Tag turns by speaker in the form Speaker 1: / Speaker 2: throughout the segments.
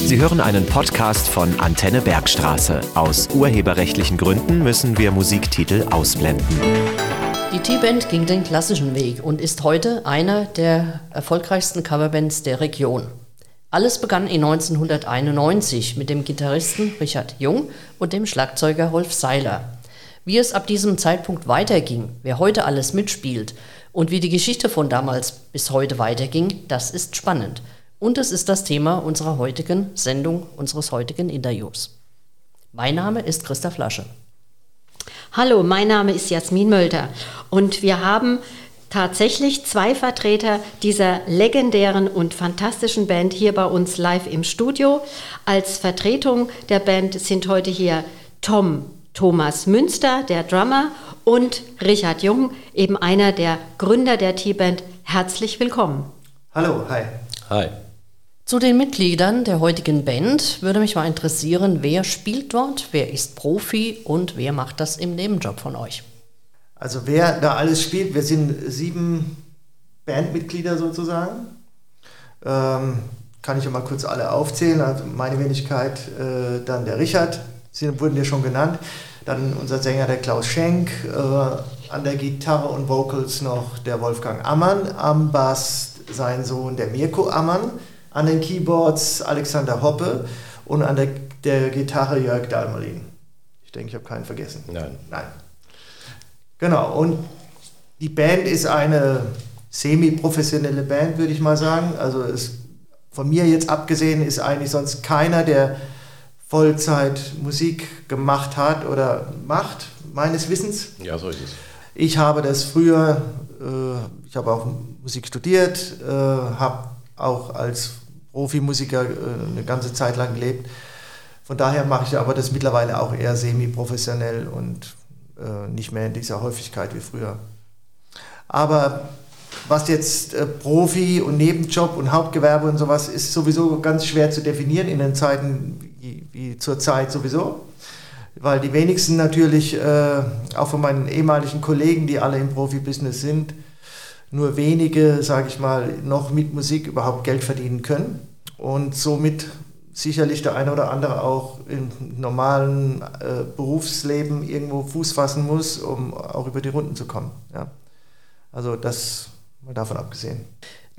Speaker 1: Sie hören einen Podcast von Antenne Bergstraße. Aus urheberrechtlichen Gründen müssen wir Musiktitel ausblenden.
Speaker 2: Die T-Band ging den klassischen Weg und ist heute einer der erfolgreichsten Coverbands der Region. Alles begann in 1991 mit dem Gitarristen Richard Jung und dem Schlagzeuger Rolf Seiler. Wie es ab diesem Zeitpunkt weiterging, wer heute alles mitspielt und wie die Geschichte von damals bis heute weiterging, das ist spannend. Und es ist das Thema unserer heutigen Sendung, unseres heutigen Interviews. Mein Name ist Christa Flasche.
Speaker 3: Hallo, mein Name ist Jasmin Mölter und wir haben tatsächlich zwei Vertreter dieser legendären und fantastischen Band hier bei uns live im Studio. Als Vertretung der Band sind heute hier Tom Thomas Münster, der Drummer, und Richard Jung, eben einer der Gründer der T-Band. Herzlich willkommen.
Speaker 4: Hallo, hi.
Speaker 5: Hi.
Speaker 2: Zu den Mitgliedern der heutigen Band würde mich mal interessieren, wer spielt dort, wer ist Profi und wer macht das im Nebenjob von euch?
Speaker 4: Also wer da alles spielt, wir sind sieben Bandmitglieder sozusagen. Ähm, kann ich ja mal kurz alle aufzählen. Also meine Wenigkeit, äh, dann der Richard, sie wurden ja schon genannt. Dann unser Sänger, der Klaus Schenk. Äh, an der Gitarre und Vocals noch der Wolfgang Ammann. Am Bass sein Sohn, der Mirko Ammann an den Keyboards Alexander Hoppe und an der, der Gitarre Jörg Dalmarin. Ich denke, ich habe keinen vergessen.
Speaker 5: Nein.
Speaker 4: Nein. Genau, und die Band ist eine semi-professionelle Band, würde ich mal sagen. Also es, von mir jetzt abgesehen ist eigentlich sonst keiner, der Vollzeit Musik gemacht hat oder macht, meines Wissens.
Speaker 5: Ja, so ist es.
Speaker 4: Ich habe das früher, äh, ich habe auch Musik studiert, äh, habe auch als Profimusiker äh, eine ganze Zeit lang gelebt. Von daher mache ich aber das mittlerweile auch eher semi-professionell und äh, nicht mehr in dieser Häufigkeit wie früher. Aber was jetzt äh, Profi und Nebenjob und Hauptgewerbe und sowas ist sowieso ganz schwer zu definieren in den Zeiten wie, wie zur Zeit sowieso. Weil die wenigsten natürlich, äh, auch von meinen ehemaligen Kollegen, die alle im Profibusiness sind, nur wenige, sage ich mal, noch mit Musik überhaupt Geld verdienen können und somit sicherlich der eine oder andere auch im normalen äh, Berufsleben irgendwo Fuß fassen muss, um auch über die Runden zu kommen. Ja. Also das mal davon abgesehen.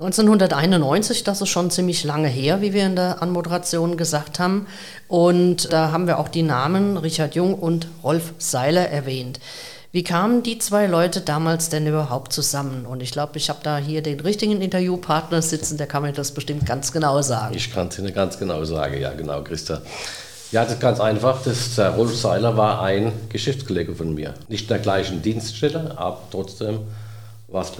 Speaker 2: 1991, das ist schon ziemlich lange her, wie wir in der Anmoderation gesagt haben. Und da haben wir auch die Namen Richard Jung und Rolf Seiler erwähnt. Wie kamen die zwei Leute damals denn überhaupt zusammen? Und ich glaube, ich habe da hier den richtigen Interviewpartner sitzen, der kann mir das bestimmt ganz genau sagen.
Speaker 5: Ich kann es Ihnen ganz genau sagen, ja genau, Christa. Ja, das ist ganz einfach. Das, der Rolf Seiler war ein Geschäftskollege von mir. Nicht in der gleichen Dienststelle, aber trotzdem war es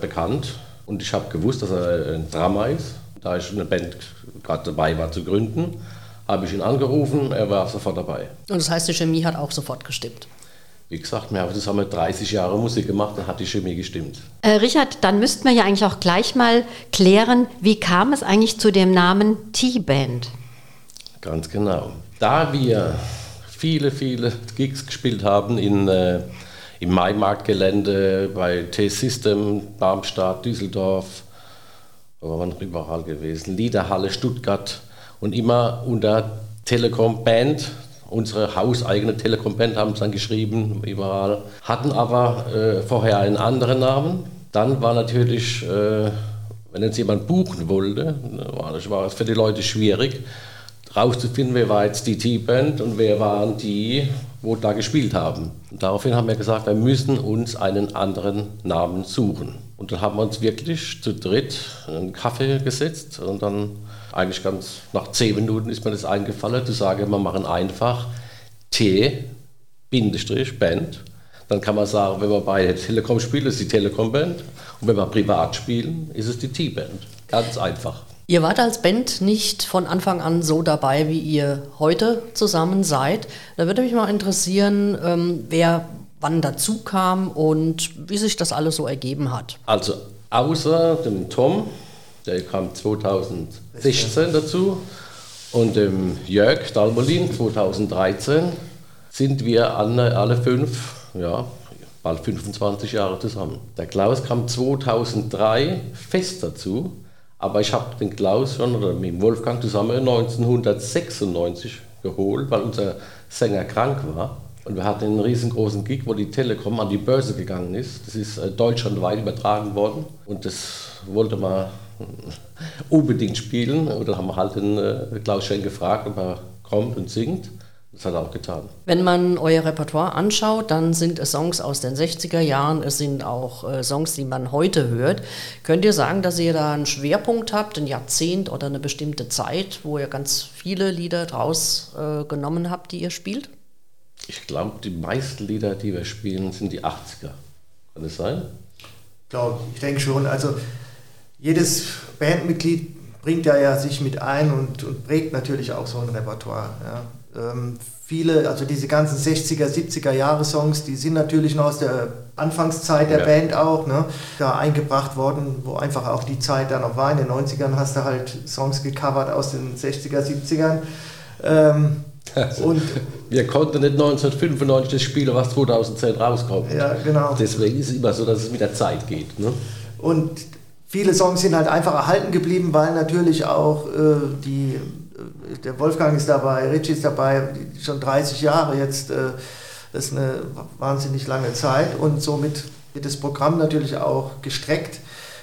Speaker 5: bekannt. Und ich habe gewusst, dass er ein Drama ist. Da ich eine Band gerade dabei war zu gründen, habe ich ihn angerufen, er war sofort dabei.
Speaker 2: Und das heißt, die Chemie hat auch sofort gestimmt?
Speaker 5: Wie gesagt, wir haben zusammen 30 Jahre Musik gemacht, dann hat die Chemie gestimmt.
Speaker 3: Äh, Richard, dann müssten wir ja eigentlich auch gleich mal klären, wie kam es eigentlich zu dem Namen T-Band?
Speaker 5: Ganz genau. Da wir viele, viele Gigs gespielt haben in, äh, im Maimarktgelände, bei T-System, Darmstadt, Düsseldorf, wo waren überall gewesen, Liederhalle, Stuttgart und immer unter Telekom Band unsere hauseigene Telekom-Band haben es dann geschrieben, überall. Hatten aber äh, vorher einen anderen Namen. Dann war natürlich, äh, wenn jetzt jemand buchen wollte, war das war für die Leute schwierig, rauszufinden, wer war jetzt die T-Band und wer waren die, wo da gespielt haben. Und daraufhin haben wir gesagt, wir müssen uns einen anderen Namen suchen. Und dann haben wir uns wirklich zu dritt einen Kaffee gesetzt und dann eigentlich ganz nach zehn Minuten ist mir das eingefallen, zu sagen, wir machen einfach T, Bindestrich, Band. Dann kann man sagen, wenn wir bei Telekom spielen, ist die Telekom-Band. Und wenn wir privat spielen, ist es die T-Band. Ganz einfach.
Speaker 2: Ihr wart als Band nicht von Anfang an so dabei, wie ihr heute zusammen seid. Da würde mich mal interessieren, ähm, wer wann dazu kam und wie sich das alles so ergeben hat.
Speaker 5: Also außer dem Tom, der kam 2016 dazu. Und dem Jörg Dalmolin 2013 sind wir alle, alle fünf, ja, bald 25 Jahre zusammen. Der Klaus kam 2003 fest dazu, Aber ich habe den Klaus schon oder mit Wolfgang zusammen 1996 geholt, weil unser Sänger krank war. Und wir hatten einen riesengroßen Gig, wo die Telekom an die Börse gegangen ist. Das ist äh, deutschlandweit übertragen worden. Und das wollte man unbedingt spielen. Und dann haben wir halt den äh, Klaus Schenk gefragt, ob er kommt und singt. Das hat er auch getan.
Speaker 2: Wenn man euer Repertoire anschaut, dann sind es Songs aus den 60er Jahren, es sind auch äh, Songs, die man heute hört. Könnt ihr sagen, dass ihr da einen Schwerpunkt habt, ein Jahrzehnt oder eine bestimmte Zeit, wo ihr ganz viele Lieder draus äh, genommen habt, die ihr spielt?
Speaker 5: Ich glaube, die meisten Lieder, die wir spielen, sind die 80er. Kann das sein?
Speaker 4: Glaube ich, denke schon. Also jedes Bandmitglied bringt ja, ja sich mit ein und, und prägt natürlich auch so ein Repertoire. Ja. Ähm, viele, also diese ganzen 60er, 70er Jahre Songs, die sind natürlich noch aus der Anfangszeit der ja. Band auch, ne, da eingebracht worden, wo einfach auch die Zeit da noch war. In den 90ern hast du halt Songs gecovert aus den 60er, 70ern. Ähm,
Speaker 5: also, und wir konnten nicht 1995 das spielen, was 2010 rauskommt.
Speaker 4: Ja, genau.
Speaker 5: Deswegen ist es immer so, dass es mit der Zeit geht. Ne?
Speaker 4: Und viele Songs sind halt einfach erhalten geblieben, weil natürlich auch äh, die der Wolfgang ist dabei, Richie ist dabei, schon 30 Jahre jetzt. Äh, das ist eine wahnsinnig lange Zeit und somit wird das Programm natürlich auch gestreckt.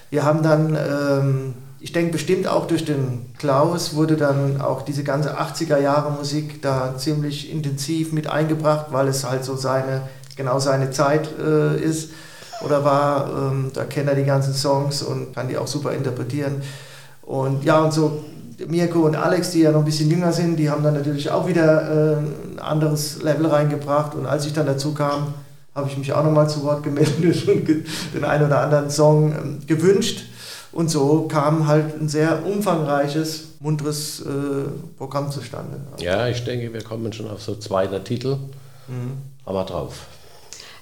Speaker 4: Wir haben dann, ähm, ich denke bestimmt auch durch den Klaus, wurde dann auch diese ganze 80er Jahre Musik da ziemlich intensiv mit eingebracht, weil es halt so seine, genau seine Zeit äh, ist oder war. Ähm, da kennt er die ganzen Songs und kann die auch super interpretieren. Und ja, und so Mirko und Alex, die ja noch ein bisschen jünger sind, die haben dann natürlich auch wieder äh, ein anderes Level reingebracht. Und als ich dann dazu kam, habe ich mich auch nochmal zu Wort gemeldet und den einen oder anderen Song ähm, gewünscht. Und so kam halt ein sehr umfangreiches, munteres äh, Programm zustande.
Speaker 5: Ja, ich denke, wir kommen schon auf so zweiter Titel, mhm. aber drauf.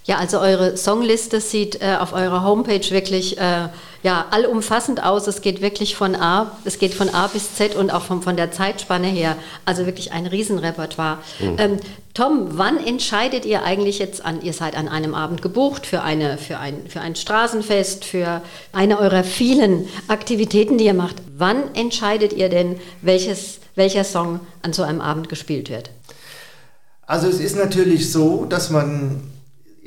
Speaker 3: Ja, also eure Songliste sieht äh, auf eurer Homepage wirklich äh, ja, allumfassend aus. Es geht wirklich von A, es geht von A bis Z und auch von, von der Zeitspanne her. Also wirklich ein Riesenrepertoire. Mhm. Ähm, Tom, wann entscheidet ihr eigentlich jetzt an, ihr seid an einem Abend gebucht für, eine, für, ein, für ein Straßenfest, für eine eurer vielen Aktivitäten, die ihr macht. Wann entscheidet ihr denn, welches, welcher Song an so einem Abend gespielt wird?
Speaker 4: Also es ist natürlich so, dass man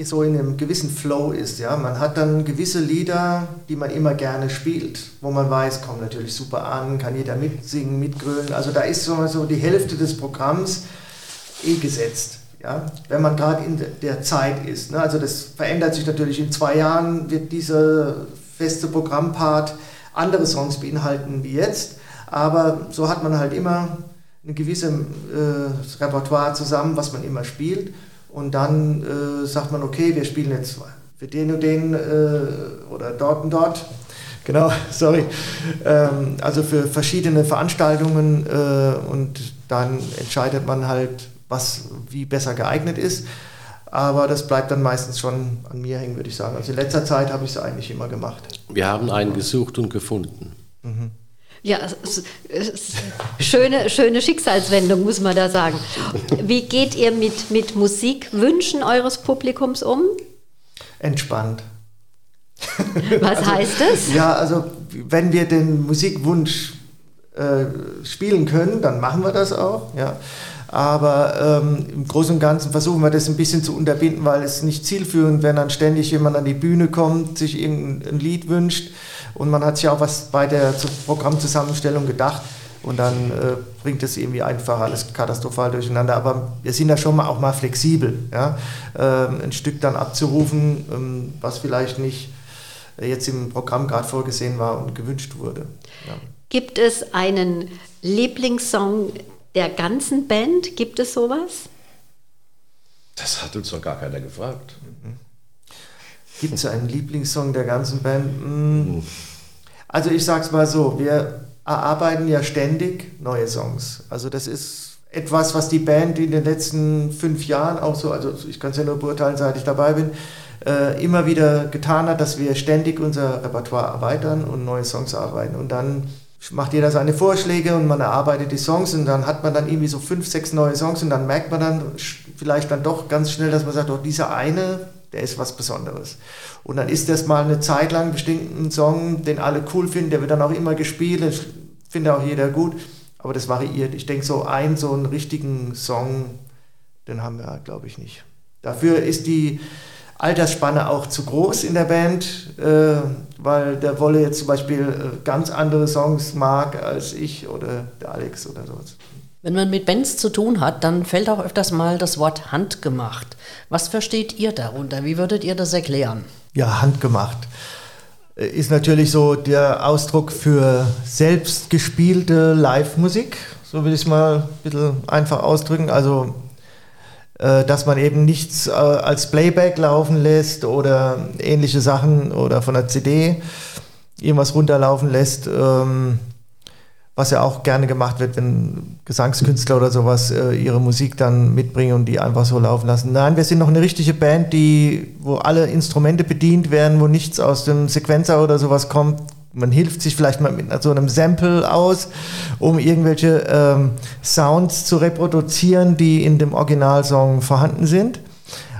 Speaker 4: so in einem gewissen Flow ist. Ja? Man hat dann gewisse Lieder, die man immer gerne spielt, wo man weiß, kommt natürlich super an, kann jeder mitsingen, mitgrölen. Also da ist so, so die Hälfte des Programms eh gesetzt. Ja? Wenn man gerade in der Zeit ist. Ne? Also das verändert sich natürlich. In zwei Jahren wird dieser feste Programmpart andere Songs beinhalten wie jetzt. Aber so hat man halt immer ein gewisses äh, Repertoire zusammen, was man immer spielt. Und dann äh, sagt man, okay, wir spielen jetzt für den und den äh, oder dort und dort. Genau, sorry. Ähm, also für verschiedene Veranstaltungen äh, und dann entscheidet man halt, was wie besser geeignet ist. Aber das bleibt dann meistens schon an mir hängen, würde ich sagen. Also in letzter Zeit habe ich es eigentlich immer gemacht.
Speaker 5: Wir haben einen gesucht und gefunden.
Speaker 3: Mhm. Ja, es, es, schöne, schöne Schicksalswendung, muss man da sagen. Wie geht ihr mit, mit Musikwünschen eures Publikums um?
Speaker 4: Entspannt.
Speaker 3: Was also, heißt das?
Speaker 4: Ja, also wenn wir den Musikwunsch äh, spielen können, dann machen wir das auch. Ja. Aber ähm, im Großen und Ganzen versuchen wir das ein bisschen zu unterbinden, weil es nicht zielführend, wenn dann ständig jemand an die Bühne kommt, sich irgendein Lied wünscht und man hat sich auch was bei der Programmzusammenstellung gedacht und dann äh, bringt es irgendwie einfach alles katastrophal durcheinander. Aber wir sind da schon mal auch mal flexibel, ja? ähm, ein Stück dann abzurufen, ähm, was vielleicht nicht jetzt im Programm gerade vorgesehen war und gewünscht wurde. Ja.
Speaker 3: Gibt es einen Lieblingssong der ganzen Band? Gibt es sowas?
Speaker 5: Das hat uns doch gar keiner gefragt. Mhm.
Speaker 4: Gibt es einen Lieblingssong der ganzen Band? Hm. Also ich sag's mal so, wir erarbeiten ja ständig neue Songs. Also das ist etwas, was die Band in den letzten fünf Jahren auch so, also ich kann es ja nur beurteilen, seit ich dabei bin, äh, immer wieder getan hat, dass wir ständig unser Repertoire erweitern und neue Songs arbeiten. Und dann macht jeder seine Vorschläge und man erarbeitet die Songs und dann hat man dann irgendwie so fünf, sechs neue Songs und dann merkt man dann vielleicht dann doch ganz schnell, dass man sagt, doch dieser eine der ist was Besonderes. Und dann ist das mal eine Zeit lang bestimmt ein Song, den alle cool finden, der wird dann auch immer gespielt, das findet auch jeder gut, aber das variiert. Ich denke, so einen, so einen richtigen Song, den haben wir, glaube ich, nicht. Dafür ist die Altersspanne auch zu groß in der Band, äh, weil der Wolle jetzt zum Beispiel äh, ganz andere Songs mag als ich oder der Alex oder sowas.
Speaker 2: Wenn man mit Bands zu tun hat, dann fällt auch öfters mal das Wort handgemacht. Was versteht ihr darunter? Wie würdet ihr das erklären?
Speaker 4: Ja, handgemacht äh, ist natürlich so der Ausdruck für selbstgespielte Live-Musik. So will ich es mal ein bisschen einfach ausdrücken. Also, äh, dass man eben nichts äh, als Playback laufen lässt oder ähnliche Sachen oder von der CD irgendwas runterlaufen lässt. Ähm, was ja auch gerne gemacht wird, wenn Gesangskünstler oder sowas äh, ihre Musik dann mitbringen und die einfach so laufen lassen. Nein, wir sind noch eine richtige Band, die, wo alle Instrumente bedient werden, wo nichts aus dem Sequenzer oder sowas kommt. Man hilft sich vielleicht mal mit so einem Sample aus, um irgendwelche ähm, Sounds zu reproduzieren, die in dem Originalsong vorhanden sind.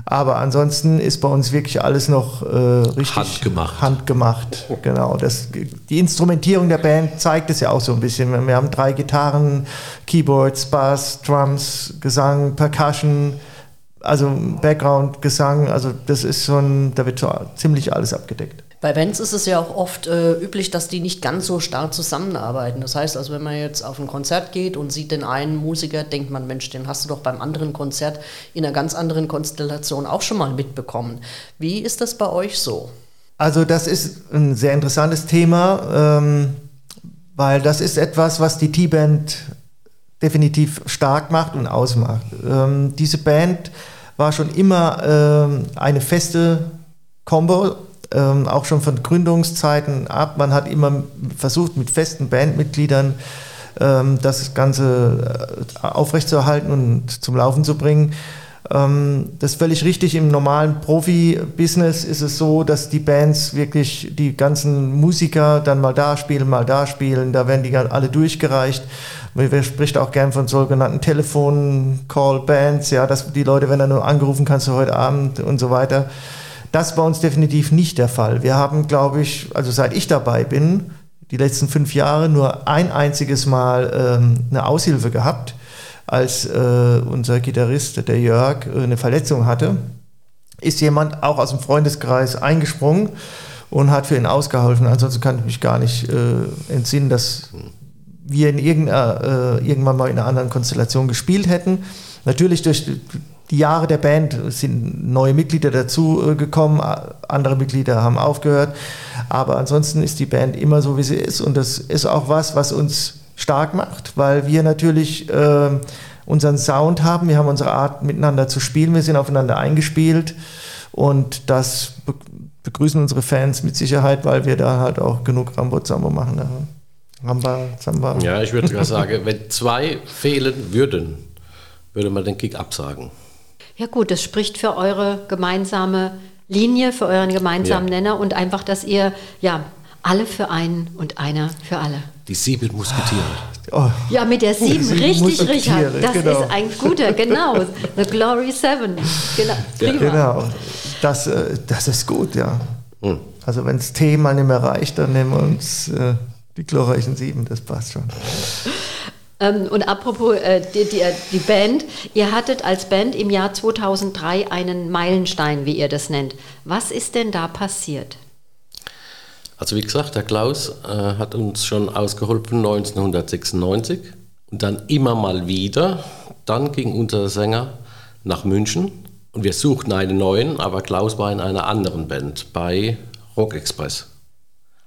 Speaker 4: Aber ansonsten ist bei uns wirklich alles noch äh, richtig
Speaker 5: handgemacht.
Speaker 4: handgemacht. Genau. Das, die Instrumentierung der Band zeigt es ja auch so ein bisschen. Wir haben drei Gitarren, Keyboards, Bass, Drums, Gesang, Percussion, also Background, Gesang. Also das ist schon, da wird so ziemlich alles abgedeckt.
Speaker 2: Bei Bands ist es ja auch oft äh, üblich, dass die nicht ganz so stark zusammenarbeiten. Das heißt, also wenn man jetzt auf ein Konzert geht und sieht den einen Musiker, denkt man, Mensch, den hast du doch beim anderen Konzert in einer ganz anderen Konstellation auch schon mal mitbekommen. Wie ist das bei euch so?
Speaker 4: Also das ist ein sehr interessantes Thema, ähm, weil das ist etwas, was die T-Band definitiv stark macht und ausmacht. Ähm, diese Band war schon immer ähm, eine feste Combo ähm, auch schon von Gründungszeiten ab. Man hat immer versucht, mit festen Bandmitgliedern ähm, das Ganze äh, aufrechtzuerhalten und zum Laufen zu bringen. Ähm, das ist völlig richtig. Im normalen Profi-Business ist es so, dass die Bands wirklich die ganzen Musiker dann mal da spielen, mal da spielen. Da werden die alle durchgereicht. Man spricht auch gern von sogenannten Telefon-Call-Bands, ja, dass die Leute, wenn er nur angerufen kannst du heute Abend und so weiter. Das war uns definitiv nicht der Fall. Wir haben, glaube ich, also seit ich dabei bin, die letzten fünf Jahre nur ein einziges Mal ähm, eine Aushilfe gehabt, als äh, unser Gitarrist, der Jörg, äh, eine Verletzung hatte. Ist jemand auch aus dem Freundeskreis eingesprungen und hat für ihn ausgeholfen. Ansonsten kann ich mich gar nicht äh, entsinnen, dass wir in irgendeiner, äh, irgendwann mal in einer anderen Konstellation gespielt hätten. Natürlich durch die Jahre der Band sind neue Mitglieder dazu äh, gekommen, andere Mitglieder haben aufgehört. Aber ansonsten ist die Band immer so, wie sie ist. Und das ist auch was, was uns stark macht, weil wir natürlich äh, unseren Sound haben. Wir haben unsere Art, miteinander zu spielen. Wir sind aufeinander eingespielt. Und das be begrüßen unsere Fans mit Sicherheit, weil wir da halt auch genug Rambo-Zambo machen. Ne?
Speaker 5: Ramba, Zamba. Ja, ich würde sogar sagen, wenn zwei fehlen würden, würde man den Kick absagen.
Speaker 3: Ja gut, das spricht für eure gemeinsame Linie, für euren gemeinsamen ja. Nenner und einfach, dass ihr ja alle für einen und einer für alle.
Speaker 5: Die sieben Musketiere.
Speaker 3: Oh. Ja, mit der sieben, sieben richtig, Richard. Das genau. ist ein guter, genau. The Glory Seven.
Speaker 4: Genau. Ja. genau. Das, äh, das ist gut, ja. Hm. Also wenn das Thema nicht mehr reicht, dann nehmen wir uns äh, die glorreichen sieben, das passt schon.
Speaker 3: Ähm, und apropos äh, die, die, die, Band, ihr hattet als Band im Jahr 2003 einen Meilenstein, wie ihr das nennt. Was ist denn da passiert?
Speaker 5: Also wie gesagt, der Klaus äh, hat uns schon ausgeholfen 1996 und dann immer mal wieder. Dann ging unser Sänger nach München und wir suchten einen neuen, aber Klaus war in einer anderen Band bei Rock Express.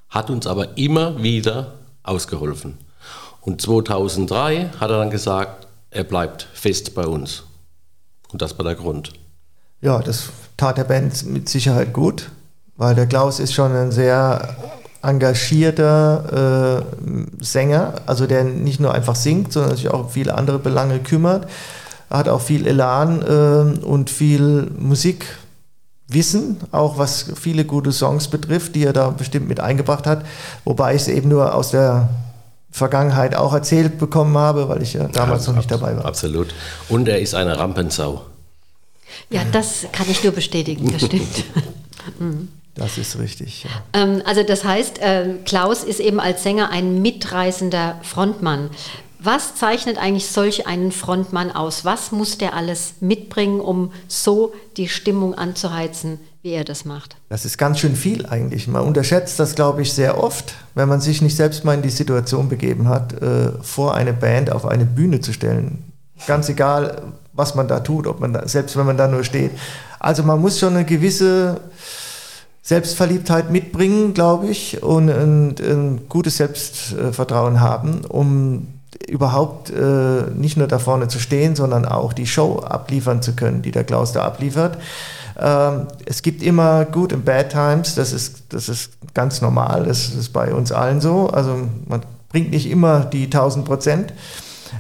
Speaker 5: Hat uns aber immer wieder ausgeholfen. Und 2003 hat er dann gesagt, er bleibt fest bei uns. Und das war der Grund.
Speaker 4: Ja, das tat der Band mit Sicherheit gut, weil der Klaus ist schon ein sehr engagierter äh, Sänger, also der nicht nur einfach singt, sondern sich auch um viele andere Belange kümmert. Er hat auch viel Elan äh, und viel Musikwissen, auch was viele gute Songs betrifft, die er da bestimmt mit eingebracht hat, wobei ich es eben nur aus der Vergangenheit auch erzählt bekommen habe, weil ich ja damals ja, noch nicht dabei war.
Speaker 5: Absolut. Und er ist eine Rampensau.
Speaker 3: Ja, das kann ich nur bestätigen, das stimmt.
Speaker 4: Das ist richtig.
Speaker 3: Ja. Ähm, also das heißt, äh, Klaus ist eben als Sänger ein mitreißender Frontmann. Was zeichnet eigentlich solch einen Frontmann aus? Was muss der alles mitbringen, um so die Stimmung anzuheizen, wie er das macht?
Speaker 4: Das ist ganz schön viel eigentlich. Man unterschätzt das, glaube ich, sehr oft, wenn man sich nicht selbst mal in die Situation begeben hat, äh, vor eine Band auf eine Bühne zu stellen. Ganz egal, was man da tut, ob man da, selbst wenn man da nur steht. Also man muss schon eine gewisse Selbstverliebtheit mitbringen, glaube ich, und ein, ein, gutes Selbstvertrauen haben, um überhaupt äh, nicht nur da vorne zu stehen, sondern auch die Show abliefern zu können, die der Klaus da abliefert. Ähm, es gibt immer Good und Bad Times, das ist, das ist ganz normal, das ist bei uns allen so. Also man bringt nicht immer die 1000 Prozent,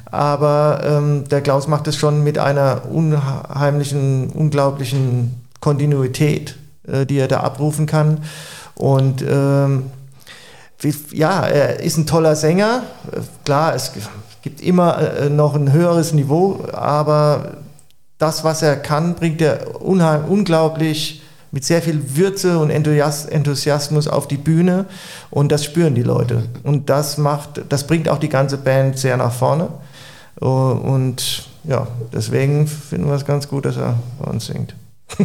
Speaker 4: aber ähm, der Klaus macht es schon mit einer unheimlichen, unglaublichen Kontinuität, äh, die er da abrufen kann. Und ähm, ja, er ist ein toller Sänger. Klar, es gibt immer äh, noch ein höheres Niveau, aber das, was er kann, bringt er unglaublich mit sehr viel Würze und Enthusiasmus auf die Bühne und das spüren die Leute. Und das macht, das bringt auch die ganze Band sehr nach vorne. Und ja, deswegen finden wir es ganz gut, dass er bei uns singt.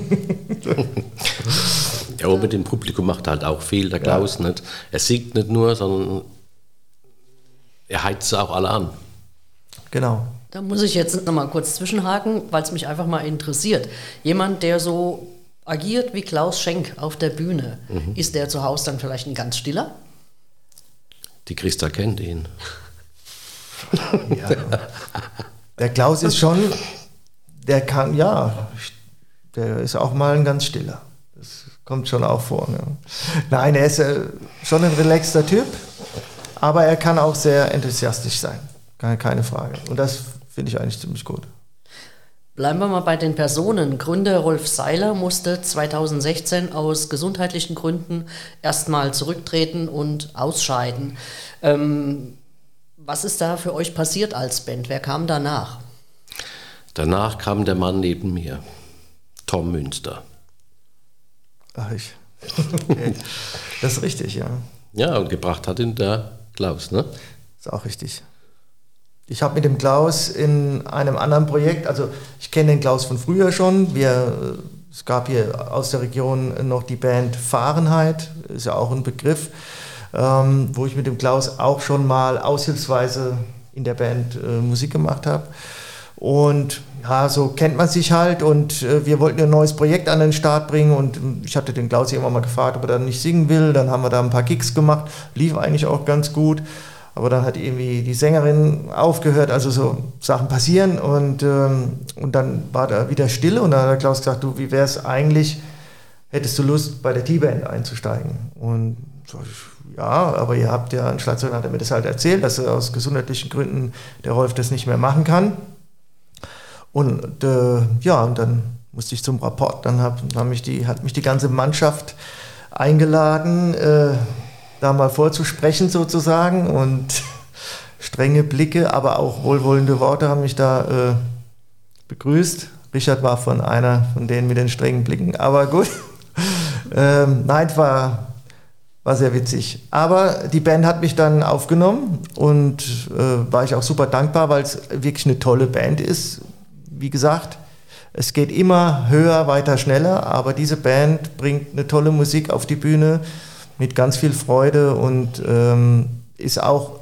Speaker 5: ja, aber mit dem Publikum macht er halt auch viel, der Klaus ja. nicht. Er singt nicht nur, sondern er heizt auch alle an.
Speaker 4: Genau.
Speaker 2: Da muss ich jetzt nochmal kurz zwischenhaken, weil es mich einfach mal interessiert. Jemand, der so agiert wie Klaus Schenk auf der Bühne, mhm. ist der zu Hause dann vielleicht ein ganz stiller?
Speaker 5: Die Christa kennt ihn.
Speaker 4: ja. Der Klaus ist schon, der kann, ja, der ist auch mal ein ganz stiller. Das kommt schon auch vor. Ja. Nein, er ist äh, schon ein relaxter Typ, aber er kann auch sehr enthusiastisch sein. Keine Frage. Und das finde ich eigentlich ziemlich gut.
Speaker 2: Bleiben wir mal bei den Personen. Gründer Rolf Seiler musste 2016 aus gesundheitlichen Gründen erstmal zurücktreten und ausscheiden. Ähm, was ist da für euch passiert als Band? Wer kam danach?
Speaker 5: Danach kam der Mann neben mir. Tom Münster.
Speaker 4: Ach, ich. Das ist richtig, ja.
Speaker 5: Ja, und gebracht hat ihn der Klaus, ne?
Speaker 4: Ist auch richtig. Ich habe mit dem Klaus in einem anderen Projekt, also ich kenne den Klaus von früher schon. Wir, es gab hier aus der Region noch die Band Fahrenheit, ist ja auch ein Begriff, ähm, wo ich mit dem Klaus auch schon mal aushilfsweise in der Band äh, Musik gemacht habe. Und ja, so kennt man sich halt und äh, wir wollten ein neues Projekt an den Start bringen und ähm, ich hatte den Klaus immer mal gefragt, ob er dann nicht singen will. Dann haben wir da ein paar Gigs gemacht, lief eigentlich auch ganz gut. Aber dann hat irgendwie die Sängerin aufgehört, also so Sachen passieren und, ähm, und dann war da wieder Stille und dann hat Klaus gesagt, du, wie wäre es eigentlich, hättest du Lust bei der T-Band einzusteigen? Und so, ja, aber ihr habt ja, ein Schlagzeuger hat mir das halt erzählt, dass er aus gesundheitlichen Gründen der Rolf das nicht mehr machen kann. Und äh, ja, und dann musste ich zum Rapport. Dann hab, hab mich die, hat mich die ganze Mannschaft eingeladen, äh, da mal vorzusprechen sozusagen. Und strenge Blicke, aber auch wohlwollende Worte haben mich da äh, begrüßt. Richard war von einer von denen mit den strengen Blicken, aber gut. ähm, nein, war, war sehr witzig. Aber die Band hat mich dann aufgenommen und äh, war ich auch super dankbar, weil es wirklich eine tolle Band ist wie gesagt, es geht immer höher, weiter, schneller, aber diese Band bringt eine tolle Musik auf die Bühne mit ganz viel Freude und ähm, ist auch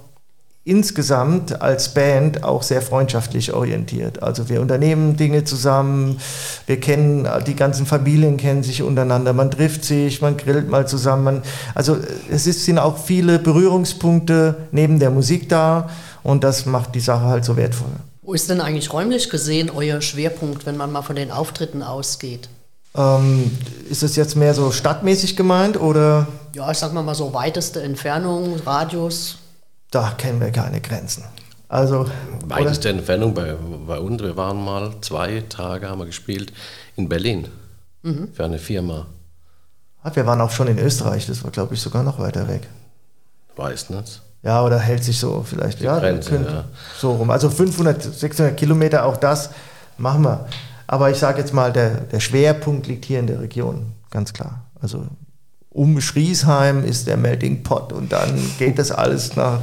Speaker 4: insgesamt als Band auch sehr freundschaftlich orientiert. Also wir unternehmen Dinge zusammen, wir kennen, die ganzen Familien kennen sich untereinander, man trifft sich, man grillt mal zusammen. Man, also es ist, sind auch viele Berührungspunkte neben der Musik da und das macht die Sache halt so wertvoll.
Speaker 2: Wo ist denn eigentlich räumlich gesehen euer Schwerpunkt, wenn man mal von den Auftritten ausgeht?
Speaker 4: Ähm, ist es jetzt mehr so stadtmäßig gemeint oder?
Speaker 2: Ja, ich sag mal, mal so weiteste Entfernung, Radius.
Speaker 4: Da kennen wir keine Grenzen. Also,
Speaker 5: weiteste oder? Entfernung bei, bei uns, wir waren mal zwei Tage, haben wir gespielt in Berlin mhm. für eine Firma.
Speaker 4: Ah, wir waren auch schon in Österreich, das war glaube ich sogar noch weiter weg.
Speaker 5: Weiß nicht.
Speaker 4: Ja, oder hält sich so vielleicht. Die ja, Grenze, ja. So rum. Also 500, 600 Kilometer, auch das machen wir. Aber ich sage jetzt mal, der, der Schwerpunkt liegt hier in der Region, ganz klar. Also um Schriesheim ist der Melting Pot und dann geht das alles nach,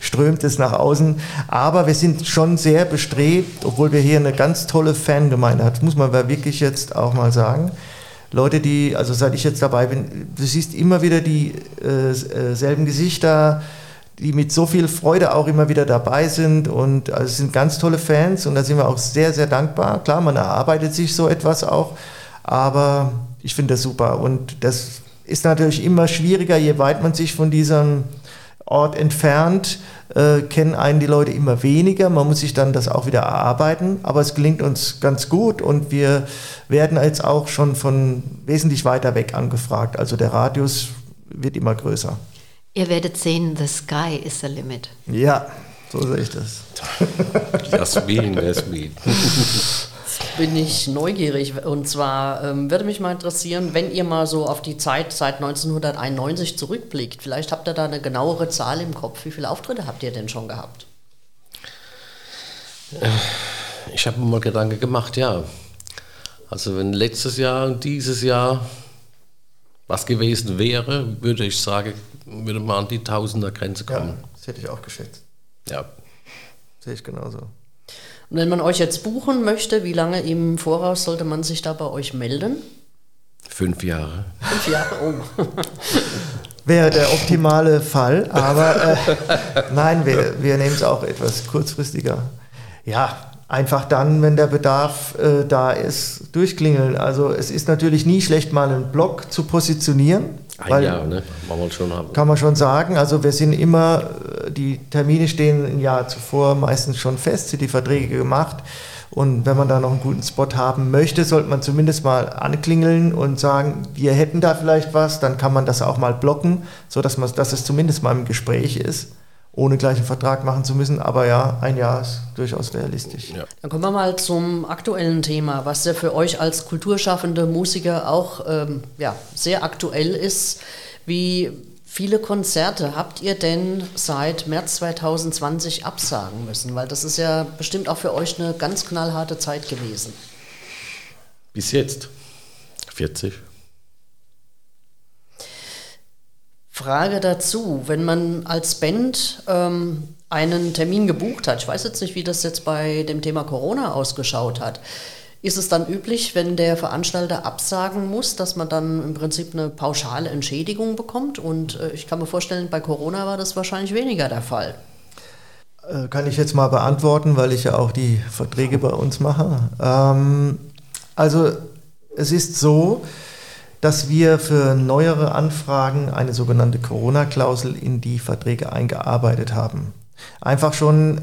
Speaker 4: strömt es nach außen. Aber wir sind schon sehr bestrebt, obwohl wir hier eine ganz tolle Fangemeinde haben, muss man wirklich jetzt auch mal sagen. Leute, die, also seit ich jetzt dabei bin, du siehst immer wieder dieselben äh, Gesichter, die mit so viel Freude auch immer wieder dabei sind und also es sind ganz tolle Fans und da sind wir auch sehr, sehr dankbar. Klar, man erarbeitet sich so etwas auch, aber ich finde das super und das ist natürlich immer schwieriger, je weit man sich von diesem Ort entfernt, äh, kennen einen die Leute immer weniger. Man muss sich dann das auch wieder erarbeiten, aber es gelingt uns ganz gut und wir werden jetzt auch schon von wesentlich weiter weg angefragt. Also der Radius wird immer größer.
Speaker 3: Ihr werdet sehen, the sky is the limit.
Speaker 4: Ja, so sehe ich das.
Speaker 5: Jasmin, Jasmin.
Speaker 2: bin ich neugierig. Und zwar ähm, würde mich mal interessieren, wenn ihr mal so auf die Zeit seit 1991 zurückblickt, vielleicht habt ihr da eine genauere Zahl im Kopf. Wie viele Auftritte habt ihr denn schon gehabt?
Speaker 5: Äh, ich habe mir mal Gedanken gemacht, ja. Also wenn letztes Jahr und dieses Jahr was gewesen wäre, würde ich sagen, würde man an die Tausender-Grenze kommen.
Speaker 4: Ja, das hätte ich auch geschätzt.
Speaker 5: Ja.
Speaker 4: Sehe ich genauso.
Speaker 2: Und wenn man euch jetzt buchen möchte, wie lange im Voraus sollte man sich da bei euch melden?
Speaker 5: Fünf Jahre.
Speaker 2: Fünf Jahre, oh.
Speaker 4: Wäre der optimale Fall, aber äh, nein, wir, wir nehmen es auch etwas kurzfristiger. Ja, einfach dann, wenn der Bedarf äh, da ist, durchklingeln. Also es ist natürlich nie schlecht, mal einen Blog zu positionieren.
Speaker 5: Ein Jahr, ne?
Speaker 4: Kann man schon sagen. Also wir sind immer, die Termine stehen ein Jahr zuvor meistens schon fest, sind die Verträge gemacht. Und wenn man da noch einen guten Spot haben möchte, sollte man zumindest mal anklingeln und sagen, wir hätten da vielleicht was, dann kann man das auch mal blocken, sodass man, dass es zumindest mal im Gespräch ist ohne gleich einen Vertrag machen zu müssen. Aber ja, ein Jahr ist durchaus realistisch. Ja.
Speaker 2: Dann kommen wir mal zum aktuellen Thema, was ja für euch als kulturschaffende Musiker auch ähm, ja, sehr aktuell ist. Wie viele Konzerte habt ihr denn seit März 2020 absagen müssen? Weil das ist ja bestimmt auch für euch eine ganz knallharte Zeit gewesen.
Speaker 5: Bis jetzt 40.
Speaker 2: Frage dazu, wenn man als Band ähm, einen Termin gebucht hat, ich weiß jetzt nicht, wie das jetzt bei dem Thema Corona ausgeschaut hat, ist es dann üblich, wenn der Veranstalter absagen muss, dass man dann im Prinzip eine pauschale Entschädigung bekommt? Und äh, ich kann mir vorstellen, bei Corona war das wahrscheinlich weniger der Fall.
Speaker 4: Äh, kann ich jetzt mal beantworten, weil ich ja auch die Verträge bei uns mache. Ähm, also es ist so, dass wir für neuere Anfragen eine sogenannte Corona-Klausel in die Verträge eingearbeitet haben. Einfach schon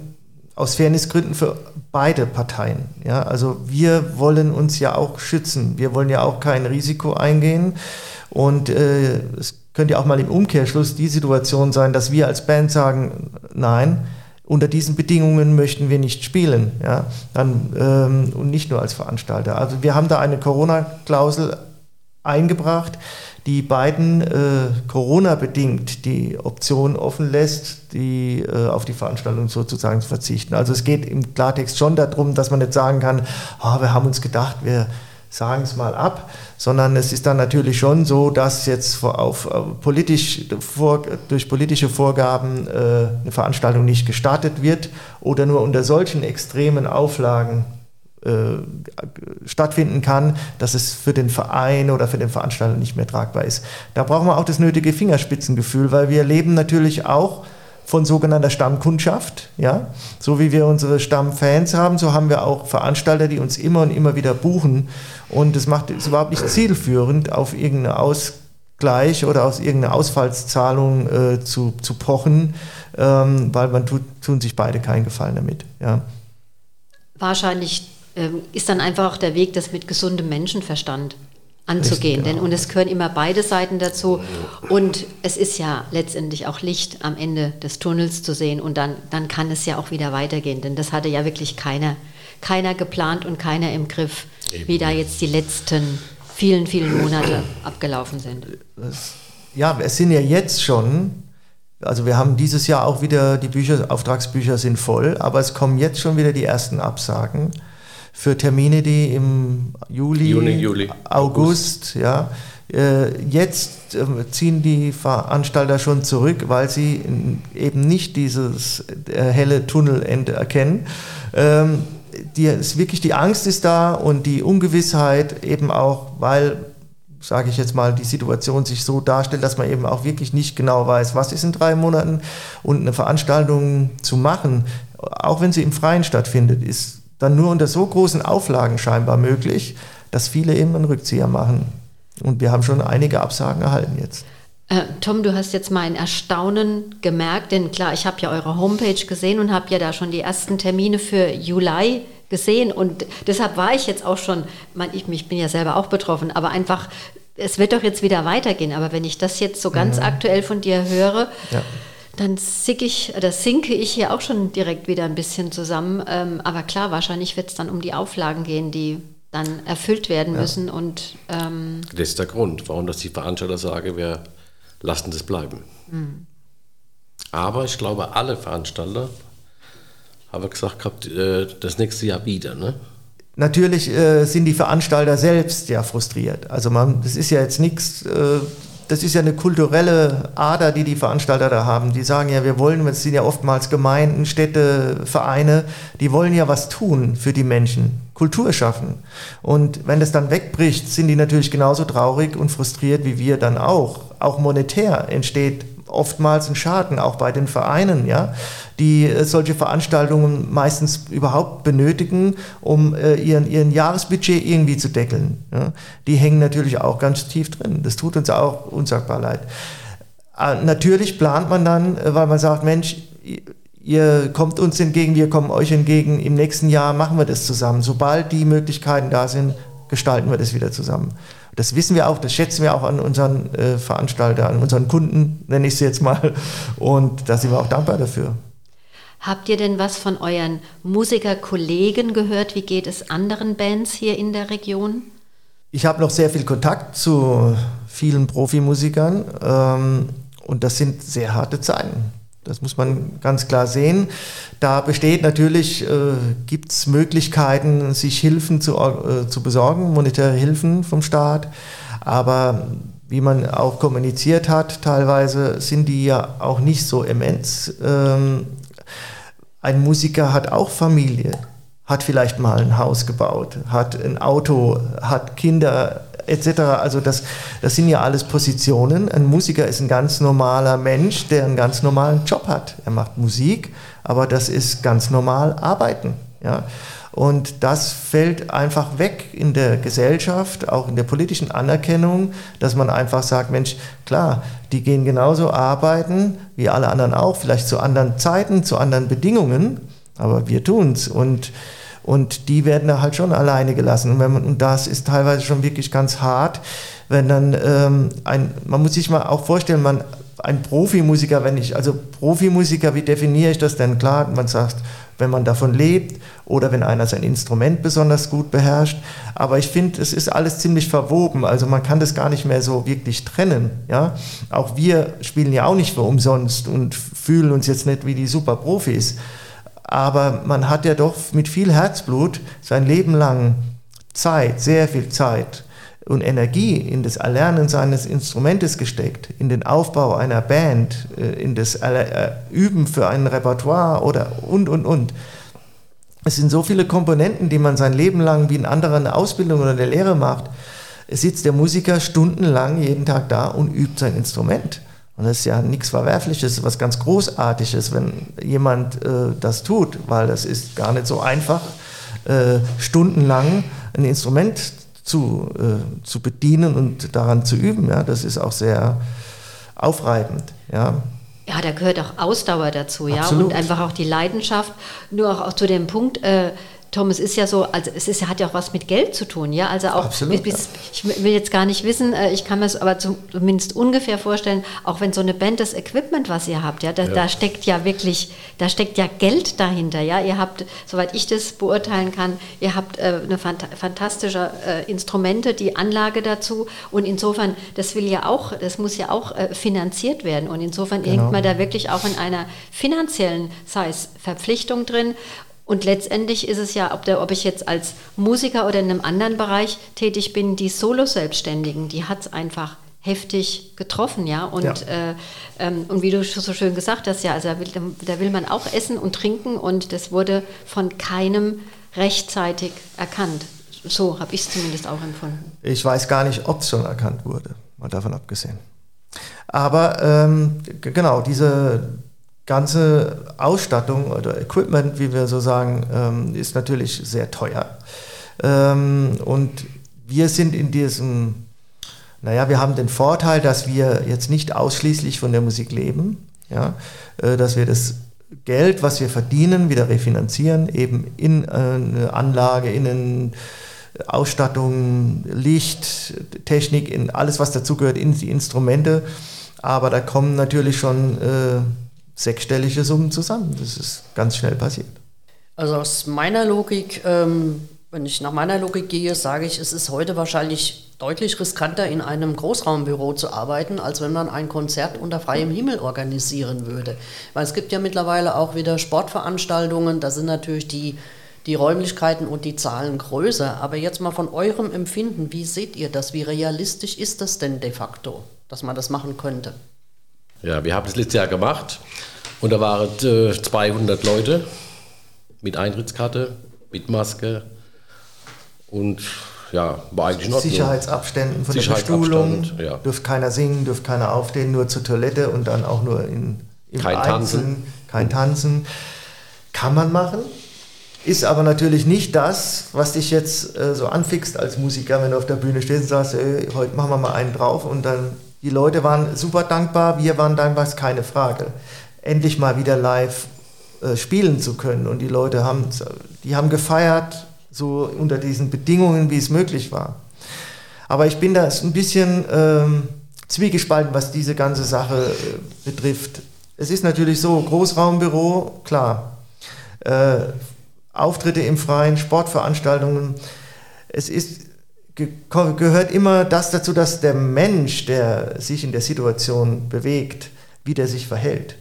Speaker 4: aus Fairnessgründen für beide Parteien. Ja, also wir wollen uns ja auch schützen. Wir wollen ja auch kein Risiko eingehen. Und äh, es könnte ja auch mal im Umkehrschluss die Situation sein, dass wir als Band sagen, nein, unter diesen Bedingungen möchten wir nicht spielen. Ja, dann, ähm, und nicht nur als Veranstalter. Also wir haben da eine Corona-Klausel eingebracht, die beiden äh, Corona-bedingt die Option offen lässt, die, äh, auf die Veranstaltung sozusagen zu verzichten. Also es geht im Klartext schon darum, dass man nicht sagen kann, oh, wir haben uns gedacht, wir sagen es mal ab, sondern es ist dann natürlich schon so, dass jetzt auf, auf politisch, vor, durch politische Vorgaben äh, eine Veranstaltung nicht gestartet wird oder nur unter solchen extremen Auflagen äh, stattfinden kann, dass es für den Verein oder für den Veranstalter nicht mehr tragbar ist. Da brauchen wir auch das nötige Fingerspitzengefühl, weil wir leben natürlich auch von sogenannter Stammkundschaft. Ja? So wie wir unsere Stammfans haben, so haben wir auch Veranstalter, die uns immer und immer wieder buchen. Und es macht es überhaupt nicht zielführend, auf irgendeine Ausgleich oder aus irgendeine Ausfallszahlung äh, zu, zu pochen, ähm, weil man tut, tun sich beide keinen Gefallen damit. Ja.
Speaker 3: Wahrscheinlich ist dann einfach der Weg, das mit gesundem Menschenverstand anzugehen. Denn, genau. und es gehören immer beide Seiten dazu. Und es ist ja letztendlich auch Licht am Ende des Tunnels zu sehen. Und dann, dann kann es ja auch wieder weitergehen. Denn das hatte ja wirklich keiner, keiner geplant und keiner im Griff, Eben. wie da jetzt die letzten vielen, vielen Monate abgelaufen sind.
Speaker 4: Ja, es sind ja jetzt schon also wir haben dieses Jahr auch wieder, die Bücher, Auftragsbücher sind voll, aber es kommen jetzt schon wieder die ersten Absagen. Für Termine, die im Juli,
Speaker 5: Juni, Juli,
Speaker 4: August, ja. Äh, jetzt ähm, ziehen die Veranstalter schon zurück, weil sie eben nicht dieses äh, helle Tunnelende erkennen. Ähm, die, ist wirklich die Angst ist da und die Ungewissheit eben auch, weil sage ich jetzt mal, die Situation sich so darstellt, dass man eben auch wirklich nicht genau weiß, was ist in drei Monaten und eine Veranstaltung zu machen, auch wenn sie im Freien stattfindet, ist dann nur unter so großen Auflagen scheinbar möglich, dass viele eben einen Rückzieher machen. Und wir haben schon einige Absagen erhalten jetzt.
Speaker 3: Äh, Tom, du hast jetzt mein Erstaunen gemerkt, denn klar, ich habe ja eure Homepage gesehen und habe ja da schon die ersten Termine für Juli gesehen und deshalb war ich jetzt auch schon, man, ich, ich bin ja selber auch betroffen, aber einfach, es wird doch jetzt wieder weitergehen. Aber wenn ich das jetzt so ganz mhm. aktuell von dir höre, ja. Dann sick ich, oder sinke ich hier auch schon direkt wieder ein bisschen zusammen. Ähm, aber klar, wahrscheinlich wird es dann um die Auflagen gehen, die dann erfüllt werden ja. müssen. Und,
Speaker 5: ähm das ist der Grund, warum das die Veranstalter sagen, wir lassen das bleiben. Mhm. Aber ich glaube, alle Veranstalter haben gesagt gehabt, äh, das nächste Jahr wieder, ne?
Speaker 4: Natürlich äh, sind die Veranstalter selbst ja frustriert. Also man, das ist ja jetzt nichts, äh, das ist ja eine kulturelle Ader, die die Veranstalter da haben. Die sagen ja, wir wollen, es sind ja oftmals Gemeinden, Städte, Vereine, die wollen ja was tun für die Menschen, Kultur schaffen. Und wenn das dann wegbricht, sind die natürlich genauso traurig und frustriert wie wir dann auch. Auch monetär entsteht oftmals ein Schaden, auch bei den Vereinen, ja, die äh, solche Veranstaltungen meistens überhaupt benötigen, um äh, ihren, ihren Jahresbudget irgendwie zu deckeln. Ja. Die hängen natürlich auch ganz tief drin. Das tut uns auch unsagbar leid. Äh, natürlich plant man dann, äh, weil man sagt, Mensch, ihr kommt uns entgegen, wir kommen euch entgegen, im nächsten Jahr machen wir das zusammen. Sobald die Möglichkeiten da sind, gestalten wir das wieder zusammen. Das wissen wir auch, das schätzen wir auch an unseren äh, Veranstalter, an unseren Kunden, nenne ich sie jetzt mal. Und da sind wir auch dankbar dafür.
Speaker 3: Habt ihr denn was von euren Musikerkollegen gehört? Wie geht es anderen Bands hier in der Region?
Speaker 4: Ich habe noch sehr viel Kontakt zu vielen Profimusikern ähm, und das sind sehr harte Zeiten. Das muss man ganz klar sehen. Da besteht natürlich, äh, gibt es Möglichkeiten, sich Hilfen zu, äh, zu besorgen, monetäre Hilfen vom Staat. Aber wie man auch kommuniziert hat, teilweise sind die ja auch nicht so immens. Ähm, ein Musiker hat auch Familie, hat vielleicht mal ein Haus gebaut, hat ein Auto, hat Kinder etc. Also das, das sind ja alles Positionen. Ein Musiker ist ein ganz normaler Mensch, der einen ganz normalen Job hat. Er macht Musik, aber das ist ganz normal Arbeiten. Ja? Und das fällt einfach weg in der Gesellschaft, auch in der politischen Anerkennung, dass man einfach sagt, Mensch, klar, die gehen genauso arbeiten wie alle anderen auch, vielleicht zu anderen Zeiten, zu anderen Bedingungen, aber wir tun's. Und und die werden da halt schon alleine gelassen. Und, man, und das ist teilweise schon wirklich ganz hart, wenn dann ähm, ein, man muss sich mal auch vorstellen, man, ein Profimusiker, wenn ich, also Profimusiker, wie definiere ich das denn? Klar, man sagt, wenn man davon lebt oder wenn einer sein Instrument besonders gut beherrscht. Aber ich finde, es ist alles ziemlich verwoben. Also man kann das gar nicht mehr so wirklich trennen. Ja? Auch wir spielen ja auch nicht für umsonst und fühlen uns jetzt nicht wie die Superprofis aber man hat ja doch mit viel Herzblut sein Leben lang Zeit, sehr viel Zeit und Energie in das Erlernen seines Instrumentes gesteckt, in den Aufbau einer Band, äh, in das äh, Üben für ein Repertoire oder und, und, und. Es sind so viele Komponenten, die man sein Leben lang wie in anderen Ausbildung oder der Lehre macht. Es sitzt der Musiker stundenlang jeden Tag da und übt sein Instrument. Und das ist ja nichts Verwerfliches, was ganz Großartiges, wenn jemand äh, das tut, weil das ist gar nicht so einfach, äh, stundenlang ein Instrument zu, äh, zu bedienen und daran zu üben. Ja? Das ist auch sehr aufreibend. Ja?
Speaker 3: Ja, da gehört auch Ausdauer dazu, ja, und einfach auch die Leidenschaft. Nur auch, auch zu dem Punkt, äh, Tom, es ist ja so, also es ist, hat ja auch was mit Geld zu tun, ja. Also auch, Absolut, bis, ich will jetzt gar nicht wissen, äh, ich kann mir es aber zumindest ungefähr vorstellen, auch wenn so eine Band das Equipment, was ihr habt, ja, da, ja. da steckt ja wirklich, da steckt ja Geld dahinter, ja. Ihr habt, soweit ich das beurteilen kann, ihr habt äh, eine fant fantastische äh, Instrumente, die Anlage dazu und insofern, das will ja auch, das muss ja auch äh, finanziert werden und insofern genau. hängt man da wirklich auch in einer finanziellen, sei es Verpflichtung drin Und letztendlich ist es ja, ob, der, ob ich jetzt als Musiker oder in einem anderen Bereich tätig bin, die Solo-Selbstständigen, die hat es einfach heftig getroffen, ja. Und, ja. Äh, ähm, und wie du so schön gesagt hast, ja, also da will, da will man auch essen und trinken und das wurde von keinem rechtzeitig erkannt. So habe ich es zumindest auch empfunden.
Speaker 4: Ich weiß gar nicht, ob es schon erkannt wurde, mal davon abgesehen. Aber ähm, genau, diese ganze Ausstattung oder Equipment, wie wir so sagen, ähm, ist natürlich sehr teuer. Ähm, und wir sind in diesem, naja, wir haben den Vorteil, dass wir jetzt nicht ausschließlich von der Musik leben, ja, äh, dass wir das Geld, was wir verdienen, wieder refinanzieren, eben in äh, eine Anlage, in eine Ausstattung, Licht, Technik, in alles, was dazugehört, in die Instrumente. Aber da kommen natürlich schon äh, sechsstellige Summen zusammen. Das ist ganz schnell passiert.
Speaker 2: Also aus meiner Logik, ähm, wenn ich nach meiner Logik gehe, sage ich, es ist heute wahrscheinlich deutlich riskanter, in einem Großraumbüro zu arbeiten, als wenn man ein Konzert unter freiem Himmel organisieren würde. Weil es gibt ja mittlerweile auch wieder Sportveranstaltungen, da sind natürlich die, die Räumlichkeiten und die Zahlen größer. Aber jetzt mal von eurem Empfinden, wie seht ihr das? Wie realistisch ist das denn de facto, dass man das machen könnte?
Speaker 5: Ja, wir haben das letztes Jahr gemacht und da waren äh, 200 Leute mit Eintrittskarte, mit Maske und ja, war eigentlich noch
Speaker 4: Sicherheitsabständen von der Bestuhlung, ja. dürft keiner singen, dürft keiner aufstehen, nur zur Toilette und dann auch nur in,
Speaker 5: im kein Einzelnen, Tanzen.
Speaker 4: kein Tanzen. Kann man machen, ist aber natürlich nicht das, was dich jetzt äh, so anfixt als Musiker, wenn du auf der Bühne stehst und sagst, ey, heute machen wir mal einen drauf und dann die Leute waren super dankbar, wir waren dankbar, ist keine Frage. Endlich mal wieder live äh, spielen zu können und die Leute haben, die haben gefeiert, so unter diesen Bedingungen, wie es möglich war. Aber ich bin da ein bisschen ähm, zwiegespalten, was diese ganze Sache äh, betrifft. Es ist natürlich so, Großraumbüro, klar. Äh, Auftritte im Freien, Sportveranstaltungen. Es ist, ge gehört immer das dazu, dass der Mensch, der sich in der Situation bewegt, wie der sich verhält.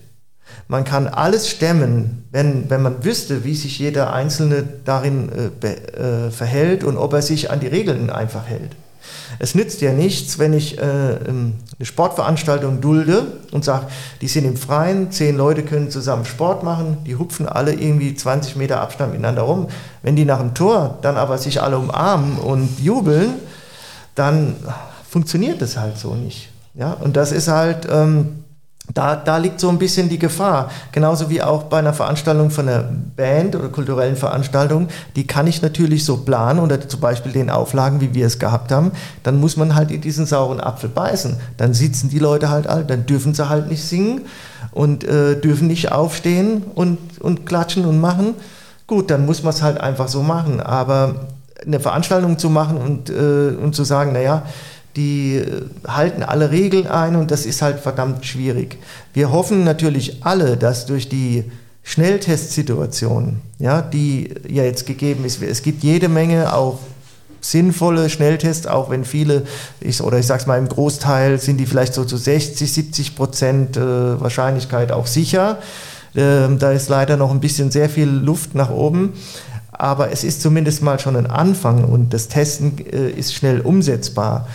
Speaker 4: Man kann alles stemmen, wenn, wenn man wüsste, wie sich jeder Einzelne darin äh, äh, verhält und ob er sich an die Regeln einfach hält. Es nützt ja nichts, wenn ich äh, ähm, eine Sportveranstaltung dulde und sage, die sind im Freien, zehn Leute können zusammen Sport machen, die hupfen alle irgendwie 20 Meter Abstand miteinander rum. Wenn die nach dem Tor dann aber sich alle umarmen und jubeln, dann funktioniert das halt so nicht. Ja? Und das ist halt... Ähm, da, da liegt so ein bisschen die Gefahr. Genauso wie auch bei einer Veranstaltung von einer Band oder kulturellen Veranstaltung, die kann ich natürlich so planen oder zum Beispiel den Auflagen, wie wir es gehabt haben, dann muss man halt in diesen sauren Apfel beißen. Dann sitzen die Leute halt all, dann dürfen sie halt nicht singen und äh, dürfen nicht aufstehen und, und klatschen und machen. Gut, dann muss man es halt einfach so machen. Aber eine Veranstaltung zu machen und, äh, und zu sagen, naja, die äh, halten alle Regeln ein und das ist halt verdammt schwierig. Wir hoffen natürlich alle, dass durch die Schnelltestsituation, ja, die ja jetzt gegeben ist, es gibt jede Menge auch sinnvolle Schnelltests, auch wenn viele, ich, oder ich sage es mal im Großteil, sind die vielleicht so zu 60, 70 Prozent äh, Wahrscheinlichkeit auch sicher. Ähm, da ist leider noch ein bisschen sehr viel Luft nach oben. Aber es ist zumindest mal schon ein Anfang und das Testen äh, ist schnell umsetzbar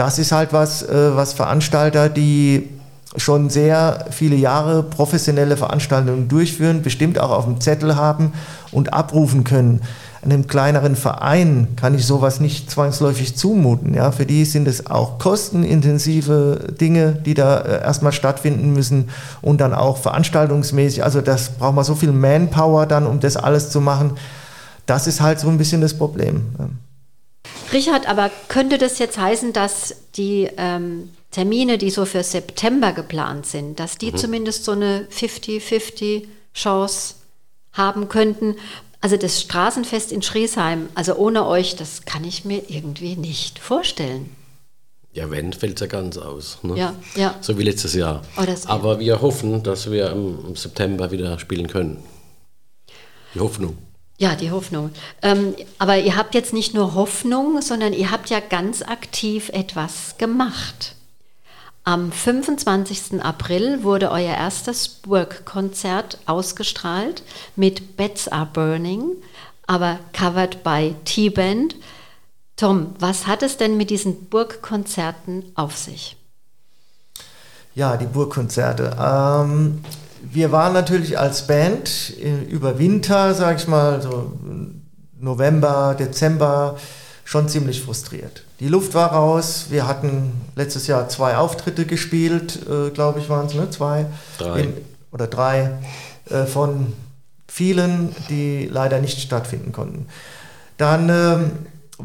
Speaker 4: das ist halt was, äh, was Veranstalter, die schon sehr viele Jahre professionelle Veranstaltungen durchführen, bestimmt auch auf dem Zettel haben und abrufen können. Einem kleineren Verein kann ich sowas nicht zwangsläufig zumuten. Ja, für die sind es auch kostenintensive Dinge, die da äh, erstmal stattfinden müssen und dann auch veranstaltungsmäßig. Also das braucht man so viel Manpower dann, um das alles zu machen. Das ist halt so ein bisschen das Problem.
Speaker 3: Richard, aber könnte das jetzt heißen, dass die ähm, Termine, die so für September geplant sind, dass die mhm. zumindest so eine 50-50 Chance haben könnten? Also das Straßenfest in Schriesheim, also ohne euch, das kann ich mir irgendwie nicht vorstellen.
Speaker 5: Ja, wenn, fällt es ja ganz aus. Ne?
Speaker 3: Ja, ja.
Speaker 5: So wie letztes Jahr. Oh, Aber wir hoffen, dass wir im September wieder spielen können. Die Hoffnung.
Speaker 3: Ja, die Hoffnung. Ähm, aber ihr habt jetzt nicht nur Hoffnung, sondern ihr habt ja ganz aktiv etwas gemacht. Am 25. April wurde euer erstes Burg-Konzert ausgestrahlt mit Beds Are Burning, aber covered by T-Band. Tom, was hat es denn mit diesen Burgkonzerten auf sich?
Speaker 4: Ja, die Burgkonzerte. Ähm, wir waren natürlich als Band über Winter, sag ich mal, so November, Dezember, schon ziemlich frustriert. Die Luft war raus. Wir hatten letztes Jahr zwei Auftritte gespielt, äh, glaube ich, waren es, ne? Zwei.
Speaker 5: Drei.
Speaker 4: In, oder drei äh, von vielen, die leider nicht stattfinden konnten. Dann ähm,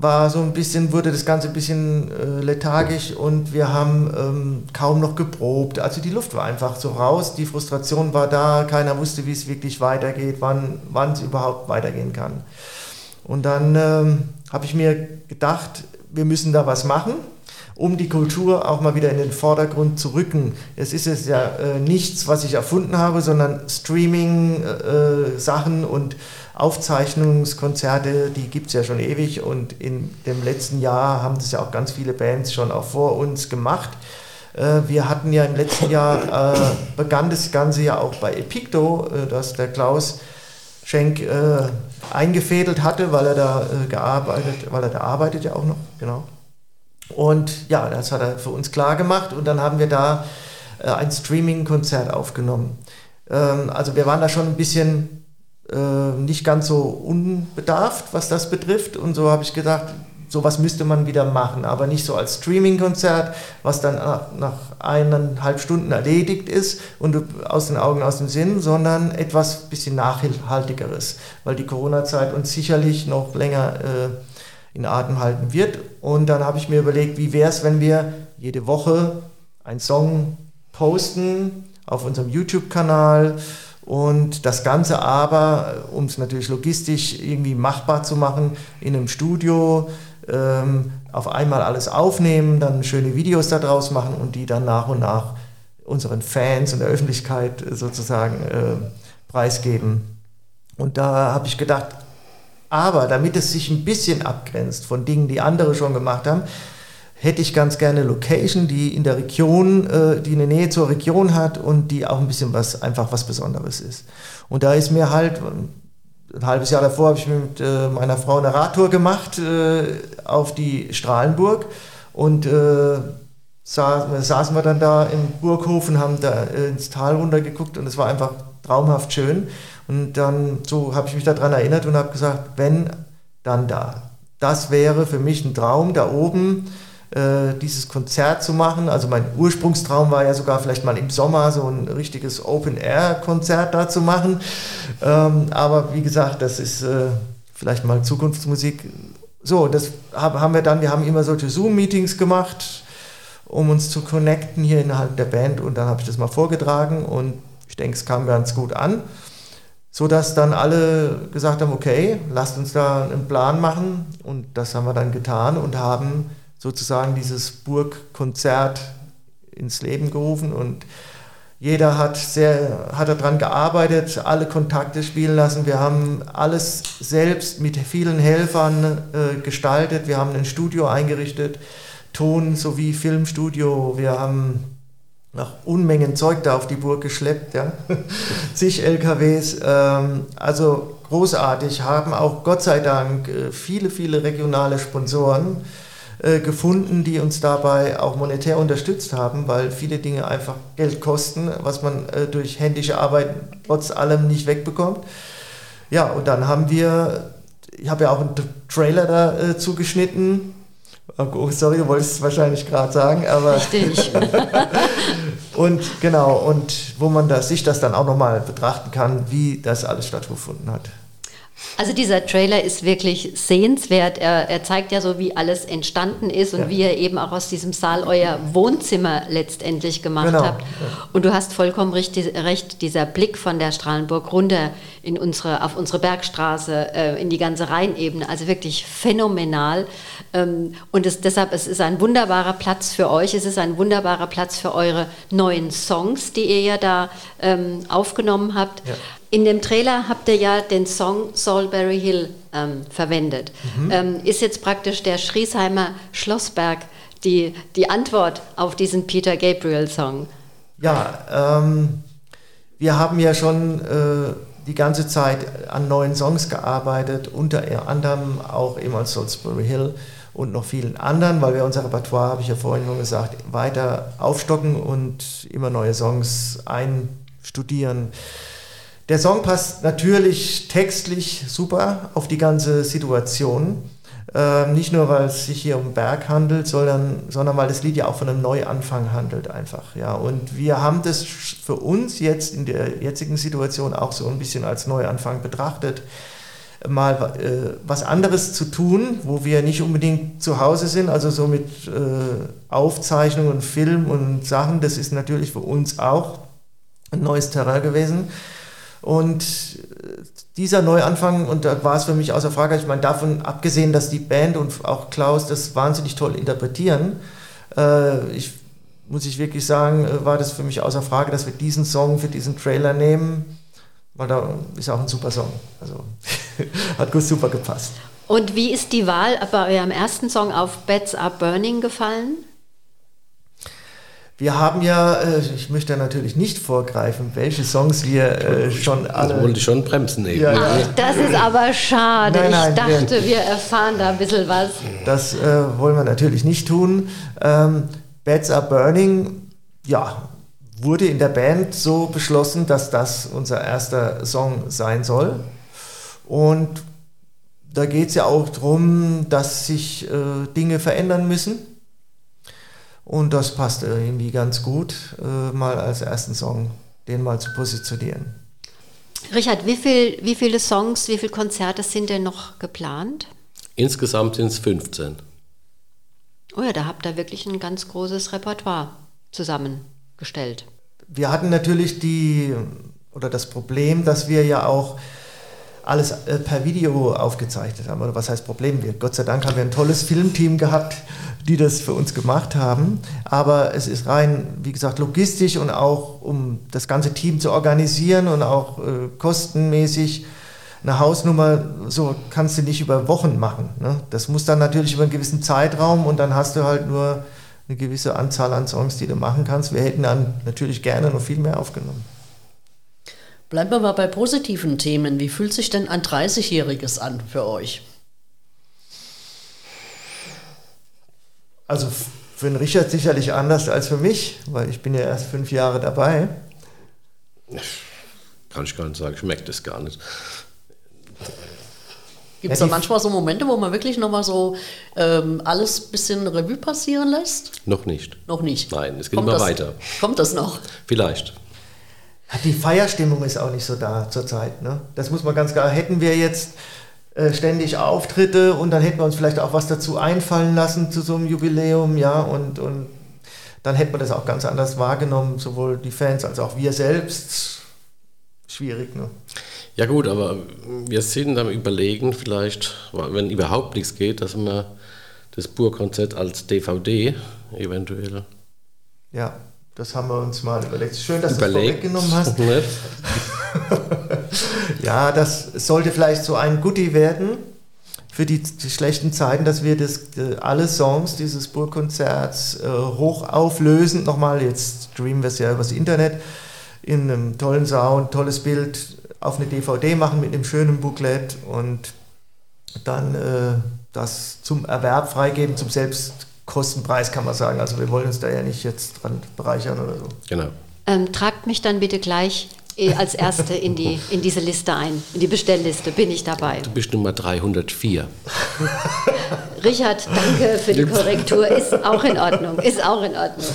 Speaker 4: war so ein bisschen, wurde das Ganze ein bisschen äh, lethargisch und wir haben ähm, kaum noch geprobt. Also die Luft war einfach so raus, die Frustration war da, keiner wusste, wie es wirklich weitergeht, wann es überhaupt weitergehen kann. Und dann ähm, habe ich mir gedacht, wir müssen da was machen, um die Kultur auch mal wieder in den Vordergrund zu rücken. Es ist es ja äh, nichts, was ich erfunden habe, sondern Streaming-Sachen äh, und Aufzeichnungskonzerte, die gibt es ja schon ewig und in dem letzten Jahr haben das ja auch ganz viele Bands schon auch vor uns gemacht. Äh, wir hatten ja im letzten Jahr, äh, begann das Ganze ja auch bei Epicto, äh, dass der Klaus Schenk äh, eingefädelt hatte, weil er da äh, gearbeitet, weil er da arbeitet ja auch noch, genau. Und ja, das hat er für uns klar gemacht und dann haben wir da äh, ein Streaming-Konzert aufgenommen. Ähm, also wir waren da schon ein bisschen äh, nicht ganz so unbedarft, was das betrifft. Und so habe ich gedacht, sowas müsste man wieder machen, aber nicht so als Streaming-Konzert, was dann nach eineinhalb Stunden erledigt ist und aus den Augen, aus dem Sinn, sondern etwas bisschen nachhaltigeres, weil die Corona-Zeit uns sicherlich noch länger äh, in Atem halten wird. Und dann habe ich mir überlegt, wie wäre es, wenn wir jede Woche einen Song posten auf unserem YouTube-Kanal, und das Ganze aber, um es natürlich logistisch irgendwie machbar zu machen, in einem Studio ähm, auf einmal alles aufnehmen, dann schöne Videos daraus machen und die dann nach und nach unseren Fans und der Öffentlichkeit sozusagen äh, preisgeben. Und da habe ich gedacht, aber damit es sich ein bisschen abgrenzt von Dingen, die andere schon gemacht haben, hätte ich ganz gerne Location, die in der Region, äh, die eine Nähe zur Region hat und die auch ein bisschen was, einfach was Besonderes ist. Und da ist mir halt, ein halbes Jahr davor habe ich mit äh, meiner Frau eine Radtour gemacht äh, auf die Strahlenburg und äh, saßen, saßen wir dann da im Burghof und haben da äh, ins Tal runtergeguckt und es war einfach traumhaft schön. Und dann so habe ich mich daran erinnert und habe gesagt, wenn, dann da. Das wäre für mich ein Traum, da oben dieses Konzert zu machen. Also mein Ursprungstraum war ja sogar vielleicht mal im Sommer so ein richtiges Open-Air-Konzert da zu machen. Ähm, aber wie gesagt, das ist äh, vielleicht mal Zukunftsmusik. So, das haben wir dann, wir haben immer solche Zoom-Meetings gemacht, um uns zu connecten hier innerhalb der Band und dann habe ich das mal vorgetragen und ich denke, es kam ganz gut an so dass dann alle gesagt haben, okay, lasst uns da einen Plan machen und das haben wir dann getan und haben sozusagen dieses Burgkonzert ins Leben gerufen und jeder hat sehr hat daran gearbeitet, alle Kontakte spielen lassen. Wir haben alles selbst mit vielen Helfern äh, gestaltet. Wir haben ein Studio eingerichtet, Ton- sowie Filmstudio. Wir haben noch Unmengen Zeug da auf die Burg geschleppt, ja. zig LKWs. Ähm, also großartig, haben auch Gott sei Dank äh, viele, viele regionale Sponsoren äh, gefunden, die uns dabei auch monetär unterstützt haben, weil viele Dinge einfach Geld kosten, was man äh, durch händische Arbeit trotz allem nicht wegbekommt. Ja, und dann haben wir, ich habe ja auch einen Trailer dazu äh, geschnitten. Oh, sorry, du wolltest es wahrscheinlich gerade sagen, aber.
Speaker 3: Richtig.
Speaker 4: und genau, und wo man das, sich das dann auch nochmal betrachten kann, wie das alles stattgefunden hat.
Speaker 3: Also dieser Trailer ist wirklich sehenswert. Er, er, zeigt ja so, wie alles entstanden ist und ja. wie ihr eben auch aus diesem Saal euer Wohnzimmer letztendlich gemacht genau. habt. Und du hast vollkommen richtig, recht, dieser Blick von der Strahlenburg runter in unsere, auf unsere Bergstraße, äh, in die ganze Rheinebene, also wirklich phänomenal. Ähm, und es, deshalb, es ist ein wunderbarer Platz für euch, es ist ein wunderbarer Platz für eure neuen Songs, die ihr ja da ähm, aufgenommen habt. Ja. In dem Trailer habt ihr ja den Song Salisbury Hill ähm, verwendet. Mhm. Ähm, ist jetzt praktisch der Schriesheimer Schlossberg die, die Antwort auf diesen Peter Gabriel-Song?
Speaker 4: Ja, ähm, wir haben ja schon äh, die ganze Zeit an neuen Songs gearbeitet, unter anderem auch eben als Salisbury Hill und noch vielen anderen, weil wir unser Repertoire, habe ich ja vorhin schon gesagt, weiter aufstocken und immer neue Songs einstudieren. Der Song passt natürlich textlich super auf die ganze Situation. Ähm, nicht nur, weil es sich hier um Berg handelt, sondern, sondern weil das Lied ja auch von einem Neuanfang handelt einfach. Ja. Und wir haben das für uns jetzt in der jetzigen Situation auch so ein bisschen als Neuanfang betrachtet mal äh, was anderes zu tun, wo wir nicht unbedingt zu Hause sind, also so mit äh, Aufzeichnungen, Film und Sachen, das ist natürlich für uns auch ein neues Terrain gewesen. Und äh, dieser Neuanfang, und da war es für mich außer Frage, ich meine, davon abgesehen, dass die Band und auch Klaus das wahnsinnig toll interpretieren, äh, ich, muss ich wirklich sagen, äh, war das für mich außer Frage, dass wir diesen Song für diesen Trailer nehmen weil da ist auch ein super Song. Also hat gut super gepasst.
Speaker 3: Und wie ist die Wahl bei eurem ersten Song auf Beds Are Burning gefallen?
Speaker 4: Wir haben ja, äh, ich möchte natürlich nicht vorgreifen, welche Songs wir äh, schon alle.
Speaker 5: Das wollte ich schon bremsen eben.
Speaker 3: Ja, Ach, das ist aber schade. Nein, nein, ich dachte, wir, wir, erfahren da ein bisschen was.
Speaker 4: Das äh, wollen wir natürlich nicht tun. Ähm, Beds Are Burning, ja, wurde in der Band so beschlossen, dass das unser erster Song sein soll. Und da geht es ja auch darum, dass sich äh, Dinge verändern müssen. Und das passt irgendwie ganz gut, äh, mal als ersten Song den mal zu positionieren.
Speaker 3: Richard, wie, viel, wie viele Songs, wie viele Konzerte sind denn noch geplant?
Speaker 5: Insgesamt sind es 15.
Speaker 3: Oh ja, da habt ihr wirklich ein ganz großes Repertoire zusammengestellt.
Speaker 4: Wir hatten natürlich die oder das Problem, dass wir ja auch alles äh, per Video aufgezeichnet haben. Oder was heißt Problem? Wir, Gott sei Dank haben wir ein tolles Filmteam gehabt, die das für uns gemacht haben. Aber es ist rein, wie gesagt, logistisch und auch um das ganze Team zu organisieren und auch äh, kostenmäßig eine Hausnummer, so kannst du nicht über Wochen machen. Ne? Das muss dann natürlich über einen gewissen Zeitraum und dann hast du halt nur eine gewisse Anzahl an Songs, die du machen kannst. Wir hätten dann natürlich gerne noch viel mehr aufgenommen.
Speaker 2: Bleiben wir mal bei positiven Themen. Wie fühlt sich denn ein 30-Jähriges an für euch?
Speaker 4: Also für den Richard sicherlich anders als für mich, weil ich bin ja erst fünf Jahre dabei.
Speaker 5: Kann ich gar nicht sagen, schmeckt es gar nicht.
Speaker 2: Gibt es da manchmal so Momente, wo man wirklich nochmal so ähm, alles ein bisschen Revue passieren lässt?
Speaker 5: Noch nicht.
Speaker 2: Noch nicht?
Speaker 5: Nein, es geht kommt immer
Speaker 2: das,
Speaker 5: weiter.
Speaker 2: Kommt das noch?
Speaker 5: Vielleicht.
Speaker 4: Die Feierstimmung ist auch nicht so da zurzeit. Ne? Das muss man ganz klar. Hätten wir jetzt äh, ständig Auftritte und dann hätten wir uns vielleicht auch was dazu einfallen lassen zu so einem Jubiläum, ja, und, und dann hätten wir das auch ganz anders wahrgenommen, sowohl die Fans als auch wir selbst. Schwierig, ne?
Speaker 5: Ja gut, aber wir sind am Überlegen, vielleicht, wenn überhaupt nichts geht, dass wir das Burkonzert als DVD eventuell.
Speaker 4: Ja, das haben wir uns mal überlegt. Schön, dass überlegt. du es vorweggenommen hast. ja, das sollte vielleicht so ein Goodie werden für die, die schlechten Zeiten, dass wir das, äh, alle Songs dieses Burgkonzerts äh, hoch auflösen. Nochmal, jetzt streamen wir es ja übers Internet in einem tollen Sound, tolles Bild auf eine DVD machen mit einem schönen Booklet und dann äh, das zum Erwerb freigeben, zum Selbstkostenpreis kann man sagen. Also wir wollen uns da ja nicht jetzt dran bereichern oder so.
Speaker 5: Genau.
Speaker 3: Ähm, tragt mich dann bitte gleich äh, als Erste in, die, in diese Liste ein, in die Bestellliste. Bin ich dabei.
Speaker 5: Du bist Nummer 304.
Speaker 3: Richard, danke für die Korrektur. Ist auch in Ordnung. Ist auch in Ordnung.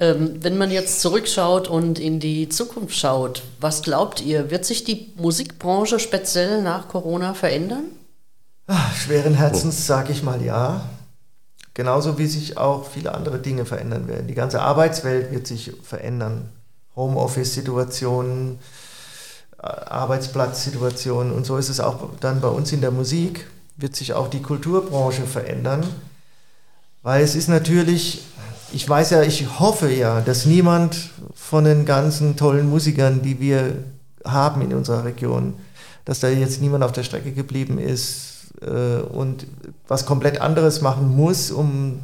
Speaker 2: Ähm, wenn man jetzt zurückschaut und in die Zukunft schaut, was glaubt ihr, wird sich die Musikbranche speziell nach Corona verändern?
Speaker 4: Ach, schweren Herzens sage ich mal ja. Genauso wie sich auch viele andere Dinge verändern werden. Die ganze Arbeitswelt wird sich verändern. Homeoffice-Situationen, äh, Arbeitsplatzsituationen und so ist es auch dann bei uns in der Musik, wird sich auch die Kulturbranche verändern. Weil es ist natürlich ich weiß ja, ich hoffe ja, dass niemand von den ganzen tollen Musikern, die wir haben in unserer Region, dass da jetzt niemand auf der Strecke geblieben ist, äh, und was komplett anderes machen muss, um